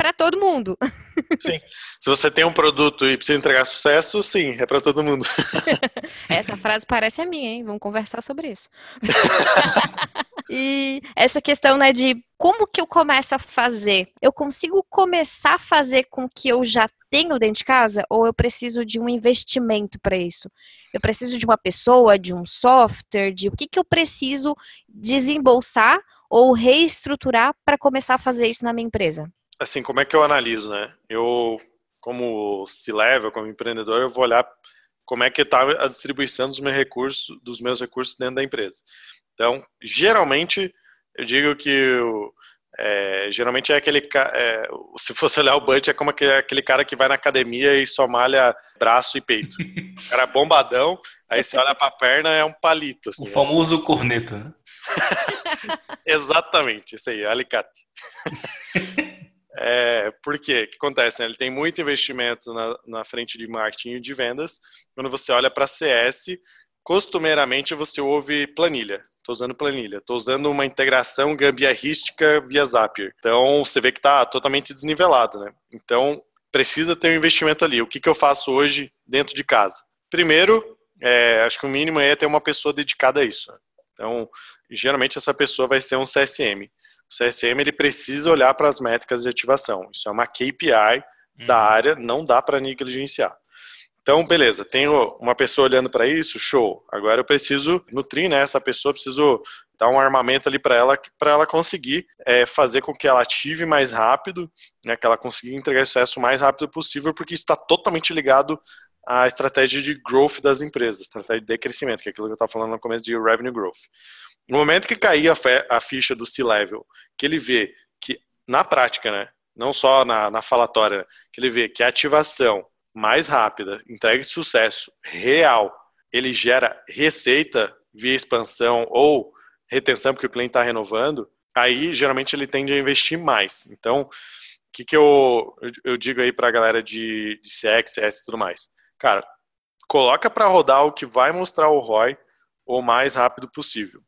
para todo mundo. Sim. Se você tem um produto e precisa entregar sucesso, sim, é para todo mundo. Essa frase parece a minha, hein? Vamos conversar sobre isso. e essa questão, né, de como que eu começo a fazer? Eu consigo começar a fazer com que eu já tenho dentro de casa ou eu preciso de um investimento para isso? Eu preciso de uma pessoa, de um software, de o que que eu preciso desembolsar ou reestruturar para começar a fazer isso na minha empresa? Assim, como é que eu analiso, né? Eu, como C-level, como empreendedor, eu vou olhar como é que está a distribuição dos meus recursos, dos meus recursos dentro da empresa. Então, geralmente, eu digo que é, geralmente é aquele é, se fosse olhar o Butch é como aquele, cara que vai na academia e só malha braço e peito. O cara bombadão, aí você olha pra perna é um palito. Assim, o famoso corneto, né? Exatamente, isso aí, alicate. É, por quê? O que acontece? Né? Ele tem muito investimento na, na frente de marketing e de vendas. Quando você olha para CS, costumeiramente você ouve planilha. Estou usando planilha. Estou usando uma integração gambiarrística via Zapier. Então, você vê que está totalmente desnivelado. Né? Então, precisa ter um investimento ali. O que, que eu faço hoje dentro de casa? Primeiro, é, acho que o mínimo é ter uma pessoa dedicada a isso. Então, geralmente essa pessoa vai ser um CSM. O CSM ele precisa olhar para as métricas de ativação. Isso é uma KPI da uhum. área, não dá para negligenciar. Então, beleza, tenho uma pessoa olhando para isso, show. Agora eu preciso nutrir né, essa pessoa, preciso dar um armamento ali para ela, para ela conseguir é, fazer com que ela ative mais rápido, né, que ela consiga entregar sucesso o mais rápido possível, porque isso está totalmente ligado à estratégia de growth das empresas, estratégia de crescimento, que é aquilo que eu estava falando no começo de revenue growth. No momento que cair a, a ficha do C-level, que ele vê que, na prática, né, não só na, na falatória, que ele vê que a ativação mais rápida, entrega sucesso real, ele gera receita via expansão ou retenção, porque o cliente está renovando, aí geralmente ele tende a investir mais. Então, o que, que eu, eu digo aí para a galera de, de CX, CS e tudo mais? Cara, coloca para rodar o que vai mostrar o ROI o mais rápido possível.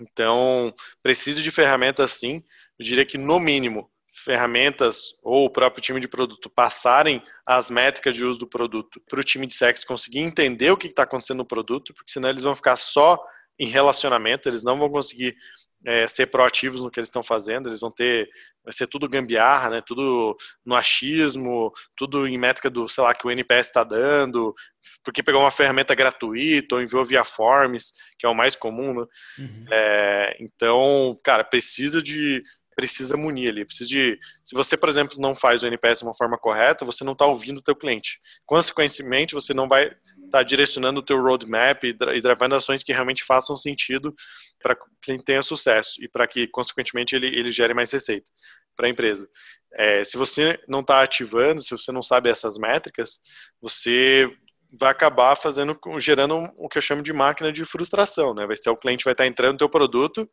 Então, preciso de ferramentas sim. Eu diria que, no mínimo, ferramentas ou o próprio time de produto passarem as métricas de uso do produto para o time de sex conseguir entender o que está acontecendo no produto, porque senão eles vão ficar só em relacionamento, eles não vão conseguir é, ser proativos no que eles estão fazendo, eles vão ter, vai ser tudo gambiarra, né, tudo no achismo, tudo em métrica do, sei lá, que o NPS está dando, porque pegou uma ferramenta gratuita ou enviou via Forms, que é o mais comum, né? Uhum. É, então, cara, precisa de precisa munir ali, precisa de, se você, por exemplo, não faz o NPS de uma forma correta, você não está ouvindo o teu cliente. Consequentemente, você não vai estar tá direcionando o teu roadmap e, e drivando ações que realmente façam sentido para que cliente tenha sucesso e para que, consequentemente, ele, ele gere mais receita para a empresa. É, se você não está ativando, se você não sabe essas métricas, você vai acabar fazendo, gerando o que eu chamo de máquina de frustração, né? Vai ser o cliente vai estar tá entrando no teu produto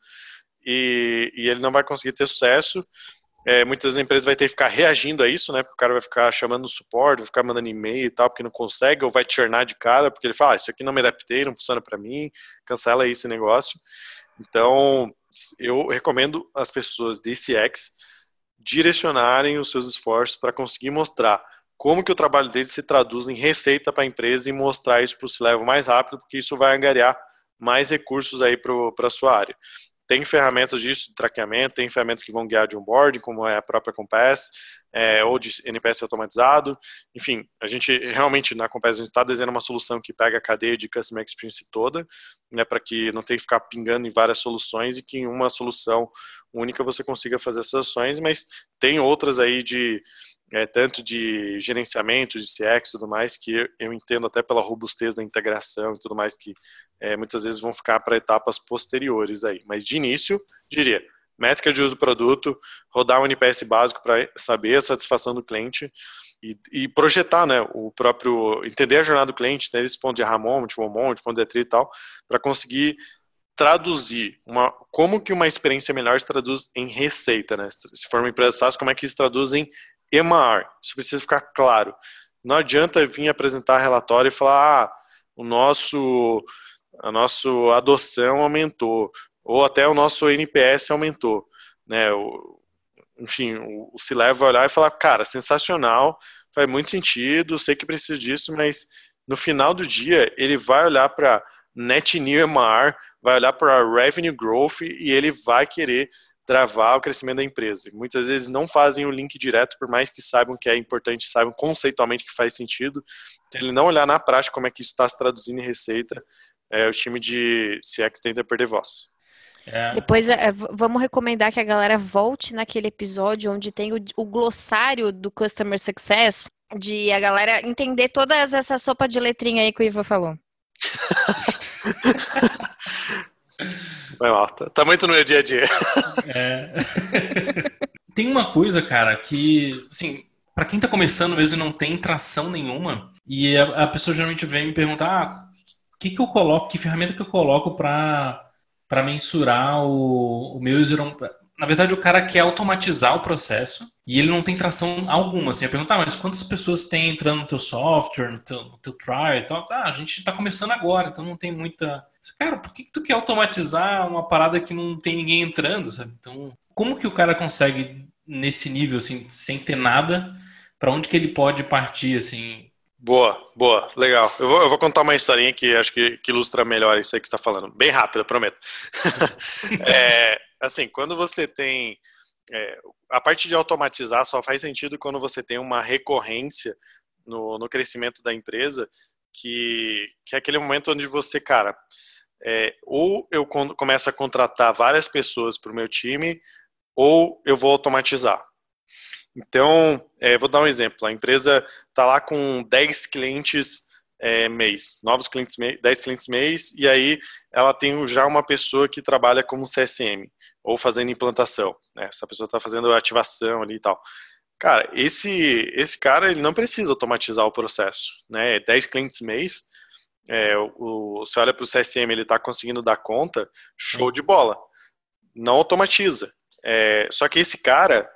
e, e ele não vai conseguir ter sucesso. É, muitas empresas vai ter que ficar reagindo a isso, né? Porque o cara vai ficar chamando o suporte, vai ficar mandando e-mail e tal, porque não consegue, ou vai churnar de cara, porque ele fala, ah, isso aqui não me adaptei, não funciona para mim, cancela aí esse negócio. Então, eu recomendo as pessoas de CX direcionarem os seus esforços para conseguir mostrar como que o trabalho deles se traduz em receita para a empresa e mostrar isso para o C-Level mais rápido, porque isso vai angariar mais recursos aí para a sua área. Tem ferramentas disso de traqueamento, tem ferramentas que vão guiar de onboarding, como é a própria Compass, é, ou de NPS automatizado. Enfim, a gente realmente na Compass está desenhando uma solução que pega a cadeia de Customer Experience toda, né, para que não tenha que ficar pingando em várias soluções e que em uma solução única você consiga fazer essas ações, mas tem outras aí de é, tanto de gerenciamento, de CX e tudo mais, que eu entendo até pela robustez da integração e tudo mais, que é, muitas vezes vão ficar para etapas posteriores aí. Mas de início, diria, métrica de uso do produto, rodar um NPS básico para saber a satisfação do cliente e, e, projetar, né, o próprio, entender a jornada do cliente, ter esse ponto de errar moment, moment, ponto de atrito e tal, para conseguir traduzir uma, como que uma experiência melhor se traduz em receita, né? Se for uma empresa SaaS, como é que isso traduz em EMAR. Isso precisa ficar claro. Não adianta vir apresentar relatório e falar, ah, o nosso, a nossa adoção aumentou, ou até o nosso NPS aumentou. Né? O, enfim, o, o C-Level vai olhar e falar, cara, sensacional, faz muito sentido, sei que precisa disso, mas no final do dia ele vai olhar para Net New MR, vai olhar para Revenue Growth e ele vai querer travar o crescimento da empresa. Muitas vezes não fazem o link direto, por mais que saibam que é importante, saibam conceitualmente que faz sentido. Então, ele não olhar na prática como é que isso está se traduzindo em receita, é, o time de CX tende a perder voz. É. Depois é, vamos recomendar que a galera volte naquele episódio onde tem o, o glossário do Customer Success, de a galera entender toda essa sopa de letrinha aí que o Ivo falou. Vai mal, tá, muito no meu dia a dia. É. tem uma coisa, cara, que, assim, para quem tá começando mesmo não tem tração nenhuma, e a, a pessoa geralmente vem me perguntar, ah, que que eu coloco, que ferramenta que eu coloco para para mensurar o, o meu user na verdade, o cara quer automatizar o processo e ele não tem tração alguma. Assim, eu perguntar, ah, mas quantas pessoas tem entrando no teu software, no teu, no teu trial e tal? Ah, a gente está começando agora, então não tem muita. Cara, por que, que tu quer automatizar uma parada que não tem ninguém entrando, sabe? Então, como que o cara consegue nesse nível, assim, sem ter nada, para onde que ele pode partir, assim? Boa, boa, legal. Eu vou, eu vou contar uma historinha que acho que, que ilustra melhor isso aí que está falando. Bem rápido, eu prometo. é, assim, quando você tem. É, a parte de automatizar só faz sentido quando você tem uma recorrência no, no crescimento da empresa, que, que é aquele momento onde você, cara, é, ou eu começo a contratar várias pessoas para o meu time, ou eu vou automatizar. Então, é, vou dar um exemplo. A empresa está lá com 10 clientes é, mês, novos clientes, 10 clientes mês, e aí ela tem já uma pessoa que trabalha como CSM ou fazendo implantação, né? Essa pessoa está fazendo ativação ali e tal. Cara, esse esse cara ele não precisa automatizar o processo, né? 10 clientes mês, é, o, você olha para o CSM, ele está conseguindo dar conta, show de bola. Não automatiza. É, só que esse cara,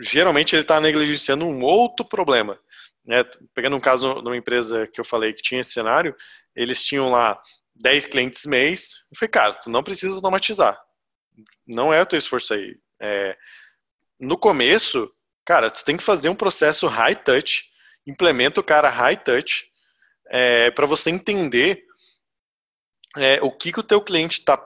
geralmente ele está negligenciando um outro problema. Né? Pegando um caso de uma empresa que eu falei que tinha esse cenário, eles tinham lá 10 clientes mês. Eu falei, cara, tu não precisa automatizar não é o teu esforço aí. É, no começo, cara, tu tem que fazer um processo high touch, implementa o cara high touch, é, para você entender é, o que, que o teu cliente está,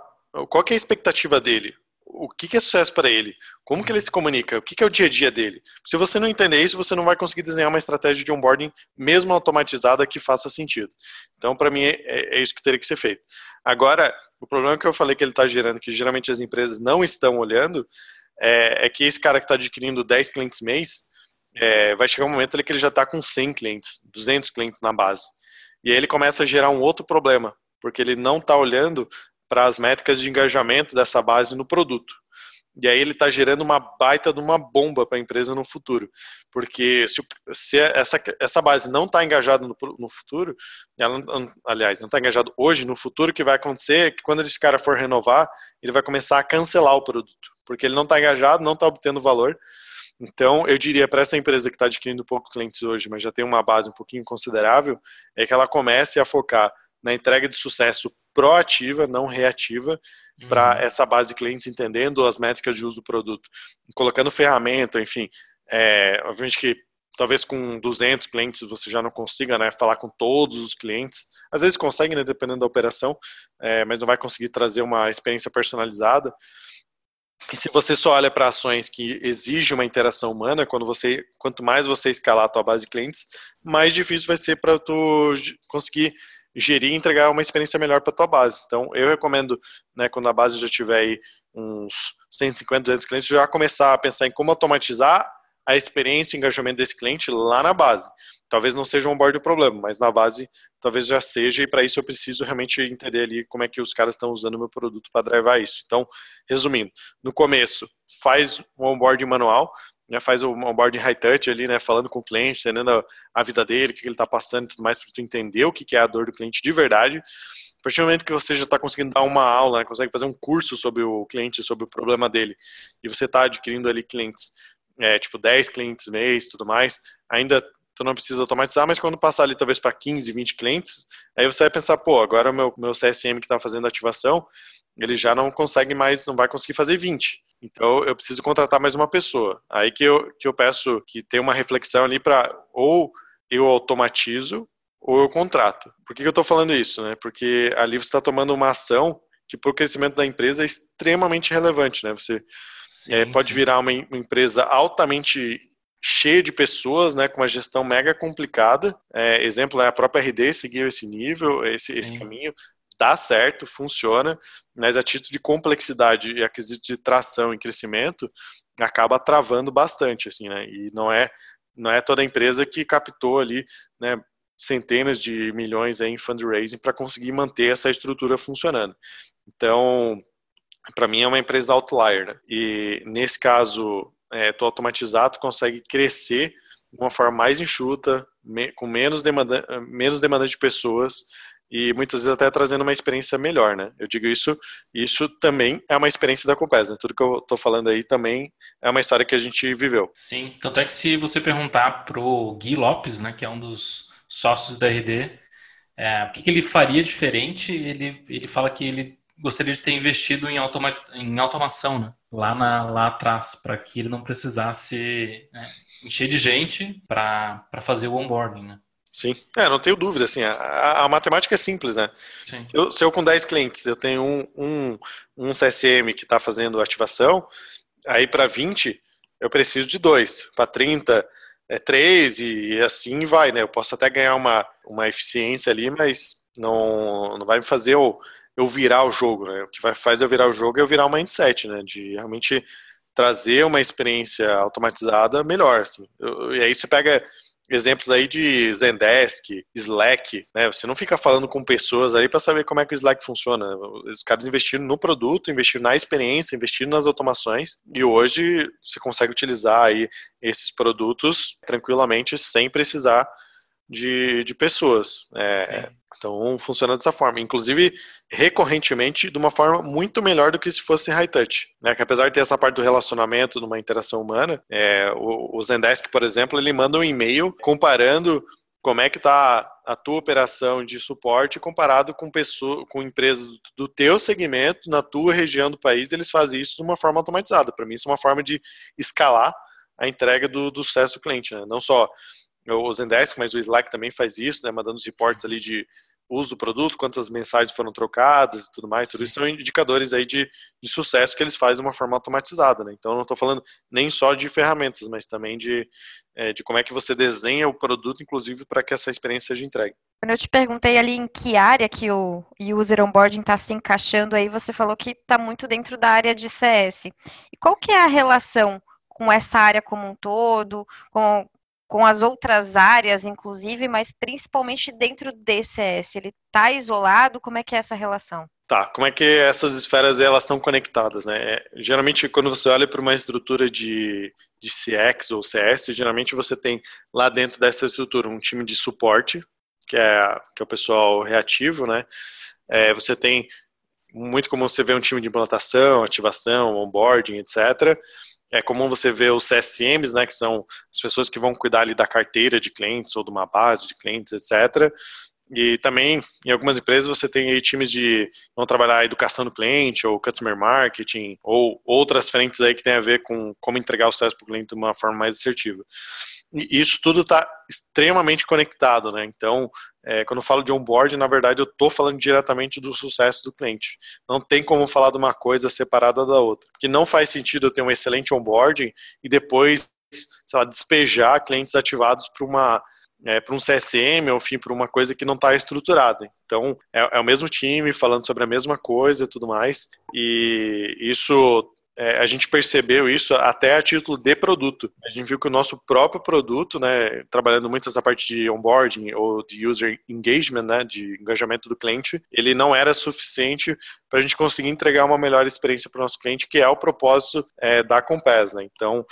qual que é a expectativa dele, o que, que é sucesso para ele, como que ele se comunica, o que, que é o dia a dia dele. Se você não entender isso, você não vai conseguir desenhar uma estratégia de onboarding mesmo automatizada que faça sentido. Então, para mim, é, é, isso que teria que ser feito. Agora, o problema que eu falei que ele está gerando, que geralmente as empresas não estão olhando, é, é que esse cara que está adquirindo 10 clientes mês, é, vai chegar um momento ali que ele já está com 100 clientes, 200 clientes na base. E aí ele começa a gerar um outro problema, porque ele não está olhando para as métricas de engajamento dessa base no produto. E aí ele está gerando uma baita de uma bomba para a empresa no futuro. Porque se, se essa, essa base não está engajada no, no, futuro, ela, aliás, não está engajada hoje, no futuro o que vai acontecer é que quando esse cara for renovar, ele vai começar a cancelar o produto. Porque ele não está engajado, não está obtendo valor. Então, eu diria para essa empresa que está adquirindo poucos clientes hoje, mas já tem uma base um pouquinho considerável, é que ela comece a focar na entrega de sucesso proativa, não reativa, uhum. para essa base de clientes entendendo as métricas de uso do produto, colocando ferramenta, enfim. É, obviamente que talvez com 200 clientes você já não consiga né, falar com todos os clientes. Às vezes consegue, né, dependendo da operação, é, mas não vai conseguir trazer uma experiência personalizada. E se você só olha para ações que exigem uma interação humana, quando você, quanto mais você escalar a tua base de clientes, mais difícil vai ser para tu conseguir gerir e entregar uma experiência melhor para tua base. Então, eu recomendo, né, quando a base já tiver aí uns 150, 200 clientes, já começar a pensar em como automatizar a experiência e engajamento desse cliente lá na base. Talvez não seja um onboard o problema, mas na base talvez já seja, e para isso eu preciso realmente entender ali como é que os caras estão usando o meu produto para drivar isso. Então, resumindo, no começo, faz um onboard manual, né, faz o onboarding high touch ali, né, falando com o cliente, entendendo a, a vida dele, o que ele está passando e tudo mais, para tu entender o que, que é a dor do cliente de verdade. A partir do momento que você já está conseguindo dar uma aula, né, consegue fazer um curso sobre o cliente, sobre o problema dele, e você está adquirindo ali clientes, é, tipo 10 clientes mês tudo mais, ainda tu não precisa automatizar, mas quando passar ali talvez para 15, 20 clientes, aí você vai pensar, pô, agora o meu, meu CSM que está fazendo ativação, ele já não consegue mais, não vai conseguir fazer 20. Então eu preciso contratar mais uma pessoa. Aí que eu, que eu peço que tenha uma reflexão ali para ou eu automatizo ou eu contrato. Por que, que eu estou falando isso? Né? Porque ali você está tomando uma ação que para o crescimento da empresa é extremamente relevante. Né? Você sim, é, pode sim. virar uma, uma, empresa altamente cheia de pessoas, né, com uma gestão mega complicada. É, exemplo, é a própria RD seguiu esse nível, esse, esse caminho dá certo, funciona, mas a título de complexidade e aquisito de tração e crescimento acaba travando bastante, assim, né? E não é não é toda empresa que captou ali, né, centenas de milhões em fundraising para conseguir manter essa estrutura funcionando. Então, para mim é uma empresa outlier. Né? E nesse caso, é, tu automatizado consegue crescer de uma forma mais enxuta, me, com menos demanda, menos demanda de pessoas e muitas vezes até trazendo uma experiência melhor, né? Eu digo isso, isso também é uma experiência da Compass, né? Tudo que eu tô falando aí também é uma história que a gente viveu. Sim, tanto é que se você perguntar pro Gui Lopes, né, que é um dos sócios da RD, é, o que, que, ele faria diferente, ele, ele fala que ele gostaria de ter investido em, automa em automação, né? Lá, na, lá atrás, para que ele não precisasse né, encher de gente para fazer o onboarding, né? Sim, é, não tenho dúvida, assim, a, a matemática é simples, né? Sim. Eu, se eu com 10 clientes, eu tenho um, um, um CSM que está fazendo ativação, aí para 20 eu preciso de dois, para 30 é 3 e assim vai, né? Eu posso até ganhar uma, uma eficiência ali, mas não, não vai me fazer eu, eu virar o jogo, né? O que vai fazer eu virar o jogo é eu virar um mindset, né? De realmente trazer uma experiência automatizada melhor, assim. Eu, e aí você pega exemplos aí de Zendesk, Slack, né? Você não fica falando com pessoas aí para saber como é que o Slack funciona. Os caras investiram no produto, investiram na experiência, investiram nas automações e hoje você consegue utilizar aí esses produtos tranquilamente sem precisar de, de pessoas. É, então funciona dessa forma. Inclusive, recorrentemente, de uma forma muito melhor do que se fosse high touch. Né? Que apesar de ter essa parte do relacionamento, numa interação humana, é, o, o Zendesk, por exemplo, ele manda um e-mail comparando como é que está a tua operação de suporte comparado com pessoa, com empresas do teu segmento, na tua região do país, eles fazem isso de uma forma automatizada. Para mim, isso é uma forma de escalar a entrega do, do sucesso do cliente. Né? Não só o Zendesk, mas o Slack também faz isso, né, mandando os reports ali de uso do produto, quantas mensagens foram trocadas e tudo mais, tudo isso são indicadores aí de, de sucesso que eles fazem de uma forma automatizada, né? Então não estou falando nem só de ferramentas, mas também de, é, de como é que você desenha o produto, inclusive, para que essa experiência seja entregue. Quando eu te perguntei ali em que área que o User Onboarding está se encaixando aí, você falou que está muito dentro da área de CS. E qual que é a relação com essa área como um todo, com com as outras áreas, inclusive, mas principalmente dentro do DCS. Ele está isolado? Como é que é essa relação? Tá, como é que essas esferas elas estão conectadas, né? É, geralmente, quando você olha para uma estrutura de, de CX ou CS, geralmente você tem lá dentro dessa estrutura um time de suporte, que é, que é o pessoal reativo, né? É, você tem muito como você vê um time de implantação, ativação, onboarding, etc é comum você ver os CSMs, né, que são as pessoas que vão cuidar ali da carteira de clientes ou de uma base de clientes, etc. E também, em algumas empresas, você tem aí times de vão trabalhar a educação do cliente, ou customer marketing, ou outras frentes aí que tem a ver com como entregar o sucesso para o cliente de uma forma mais assertiva. E isso tudo está extremamente conectado, né? Então, é, quando eu falo de onboard, na verdade eu estou falando diretamente do sucesso do cliente. Não tem como falar de uma coisa separada da outra. Porque não faz sentido eu ter um excelente onboarding e depois, sei lá, despejar clientes ativados para uma é, para um CSM ou enfim para uma coisa que não está estruturada. Então é, é, o mesmo time falando sobre a mesma coisa e tudo mais. E isso é, a gente percebeu isso até a título de produto. A gente viu que o nosso próprio produto, né, trabalhando muito essa parte de onboarding ou de user engagement, né, de engajamento do cliente, ele não era suficiente para a gente conseguir entregar uma melhor experiência para o nosso cliente, que é o propósito é, da Compass. Né? Então,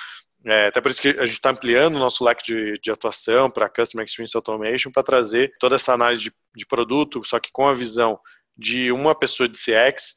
é, até por isso que a gente está ampliando o nosso leque de, de atuação para Customer Experience Automation para trazer toda essa análise de, de produto, só que com a visão de uma pessoa de CX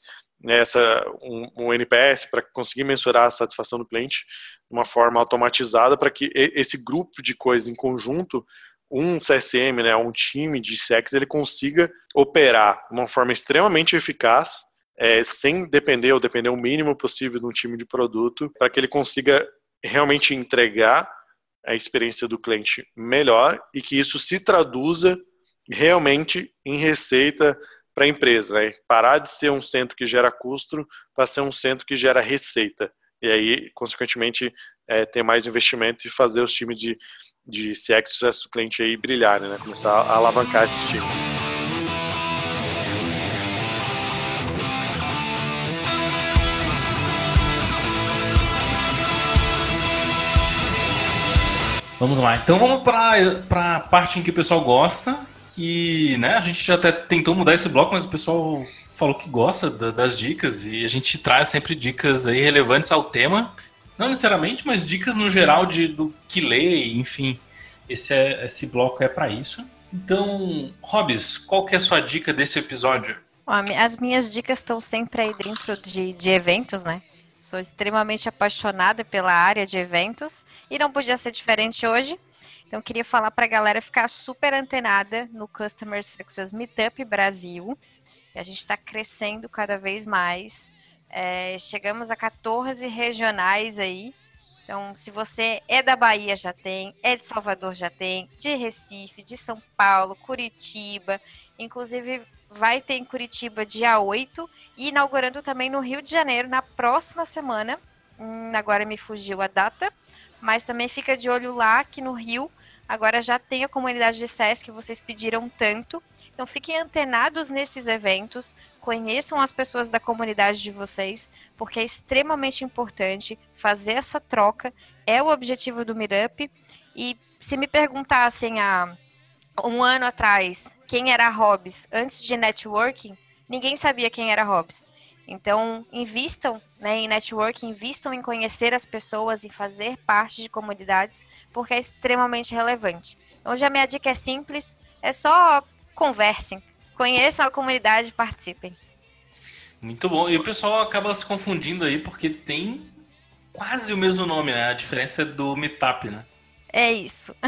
essa, um, um NPS para conseguir mensurar a satisfação do cliente de uma forma automatizada para que esse grupo de coisas em conjunto um CSM, né, um time de CX, ele consiga operar de uma forma extremamente eficaz, é, sem depender ou depender o mínimo possível de um time de produto, para que ele consiga realmente entregar a experiência do cliente melhor e que isso se traduza realmente em receita para a empresa, né? parar de ser um centro que gera custo para ser um centro que gera receita. E aí, consequentemente, é, ter mais investimento e fazer os times de, de CX sucesso do cliente aí brilharem, né? começar a alavancar esses times. Vamos lá. Então vamos para a parte em que o pessoal gosta, que, né, a gente já até tentou mudar esse bloco, mas o pessoal falou que gosta da, das dicas e a gente traz sempre dicas aí relevantes ao tema. Não necessariamente, mas dicas no geral de, do que ler, enfim. Esse, é, esse bloco é para isso. Então, Robis, qual que é a sua dica desse episódio? As minhas dicas estão sempre aí dentro de, de eventos, né? Sou extremamente apaixonada pela área de eventos e não podia ser diferente hoje. Então, queria falar para a galera ficar super antenada no Customer Success Meetup Brasil. A gente está crescendo cada vez mais. É, chegamos a 14 regionais aí. Então, se você é da Bahia, já tem, é de Salvador, já tem, de Recife, de São Paulo, Curitiba. Inclusive, vai ter em Curitiba dia 8 e inaugurando também no Rio de Janeiro na próxima semana. Hum, agora me fugiu a data, mas também fica de olho lá que no Rio Agora já tem a comunidade de SES que vocês pediram tanto. Então fiquem antenados nesses eventos, conheçam as pessoas da comunidade de vocês, porque é extremamente importante fazer essa troca. É o objetivo do Meetup. E se me perguntassem há um ano atrás quem era a Hobbs antes de networking, ninguém sabia quem era a Hobbs. Então, invistam né, em networking, invistam em conhecer as pessoas, em fazer parte de comunidades, porque é extremamente relevante. Hoje a minha dica é simples, é só conversem, conheçam a comunidade, participem. Muito bom. E o pessoal acaba se confundindo aí porque tem quase o mesmo nome, né? A diferença é do Meetup, né? É isso.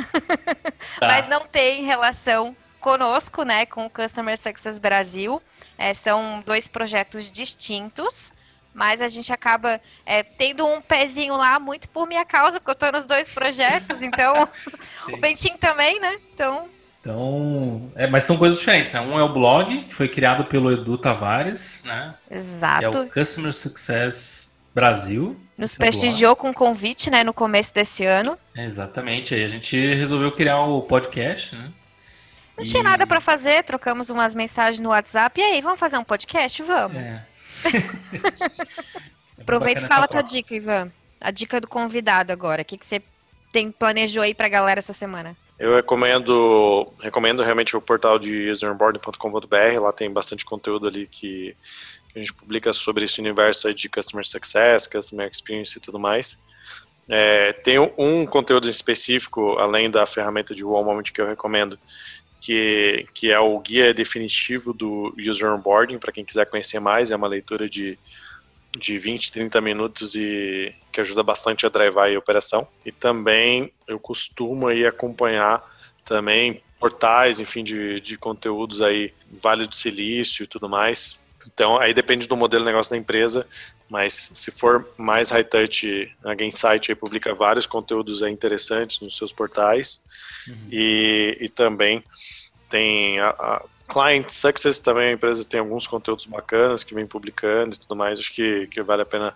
Tá. Mas não tem relação conosco, né, com o Customer Success Brasil. É, são dois projetos distintos, mas a gente acaba é, tendo um pezinho lá muito por minha causa, porque eu estou nos dois projetos, então o Bentinho também, né? Então. Então, é, mas são coisas diferentes. Né? Um é o blog, que foi criado pelo Edu Tavares, né? Exato. Que é o Customer Success Brasil. Nos prestigiou com convite, né, no começo desse ano. É, exatamente. Aí a gente resolveu criar o podcast, né? Não e... tinha nada para fazer, trocamos umas mensagens no WhatsApp. E aí, vamos fazer um podcast? Vamos. É. Aproveita e fala a tua dica, Ivan. A dica do convidado agora. O que, que você tem, planejou aí pra galera essa semana? Eu recomendo, recomendo realmente o portal de useronboarding.com.br. Lá tem bastante conteúdo ali que, que, a gente publica sobre esse universo de Customer Success, Customer Experience e tudo mais. É, tem um conteúdo específico, além da ferramenta de One Moment que eu recomendo, que, que é o guia definitivo do User Onboarding, para quem quiser conhecer mais, é uma leitura de, de 20, 30 minutos e que ajuda bastante a drivar a operação. E também eu costumo aí acompanhar também portais, enfim, de, de conteúdos aí, Vale do Silício e tudo mais. Então, aí depende do modelo de negócio da empresa, mas se for mais high touch, a Gainsight aí publica vários conteúdos interessantes nos seus portais uhum. e, e também tem a, a Client Success também, a empresa tem alguns conteúdos bacanas que vem publicando e tudo mais. Acho que, que vale a pena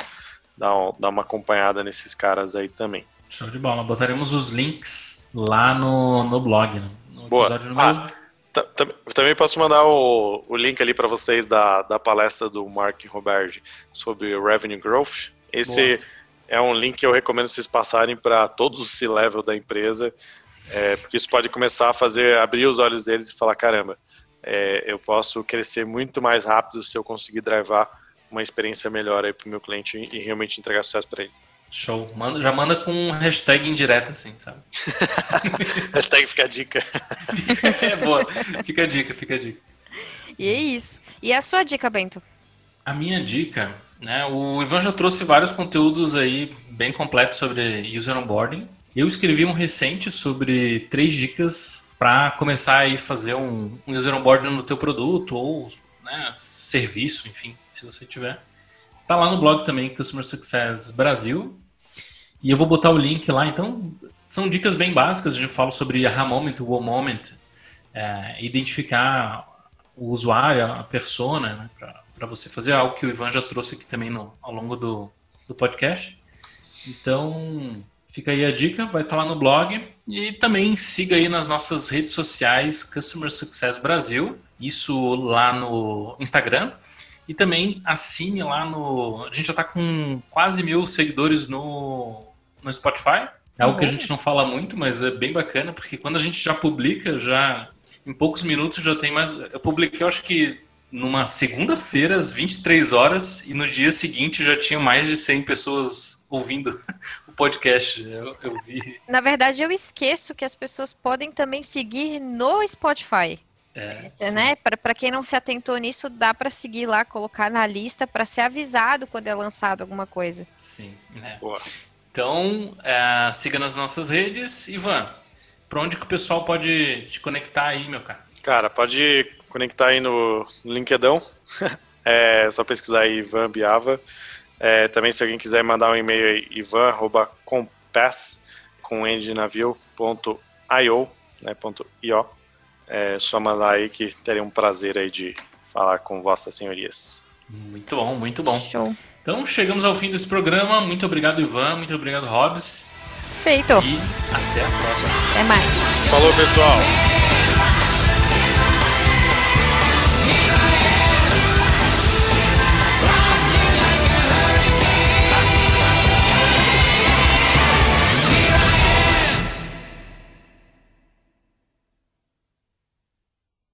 dar, um, dar uma acompanhada nesses caras aí também. Show de bola. Botaremos os links lá no, no blog. Né? No Boa. Número... Ah, também posso mandar o, o link ali para vocês da, da palestra do Mark Roberge sobre Revenue Growth. Esse Boa. é um link que eu recomendo vocês passarem para todos os C-level da empresa é, porque isso pode começar a fazer, abrir os olhos deles e falar, caramba, é, eu posso crescer muito mais rápido se eu conseguir drivar uma experiência melhor aí pro meu cliente e realmente entregar sucesso para ele. Show. Manda, já manda com hashtag indireta, assim, sabe? hashtag fica a dica. é boa. Fica a dica, fica a dica. E é isso. E a sua dica, Bento? A minha dica, né? O Ivan já trouxe vários conteúdos aí bem completos sobre user onboarding. Eu escrevi um recente sobre três dicas para começar a fazer um, um user onboarding no teu produto ou né, serviço, enfim, se você tiver. Tá lá no blog também, Customer Success Brasil. E eu vou botar o link lá. Então, são dicas bem básicas. A gente fala sobre a moment, o moment, é, identificar o usuário, a persona, né, para você fazer algo que o Ivan já trouxe aqui também no, ao longo do, do podcast. Então, Fica aí a dica, vai estar lá no blog. E também siga aí nas nossas redes sociais Customer Success Brasil, isso lá no Instagram. E também assine lá no. A gente já está com quase mil seguidores no, no Spotify. É algo que a gente não fala muito, mas é bem bacana, porque quando a gente já publica, já em poucos minutos já tem mais. Eu publiquei, eu acho que numa segunda-feira, às 23 horas, e no dia seguinte já tinha mais de 100 pessoas ouvindo podcast. Eu, eu vi. Na verdade, eu esqueço que as pessoas podem também seguir no Spotify. É, né? Para quem não se atentou nisso, dá para seguir lá, colocar na lista para ser avisado quando é lançado alguma coisa. Sim. É. Então, é, siga nas nossas redes. Ivan, para onde que o pessoal pode te conectar aí, meu cara? Cara, pode conectar aí no, no LinkedIn. é só pesquisar aí Ivan Biava. É, também se alguém quiser mandar um e-mail aí, ivan.compass com n de navio, ponto io, né, ponto io. É só mandar aí que terei um prazer aí de falar com vossas senhorias. Muito bom, muito bom. Show. Então chegamos ao fim desse programa. Muito obrigado, Ivan. Muito obrigado, Hobbs. Feito. E até a próxima. Até mais. Falou, pessoal.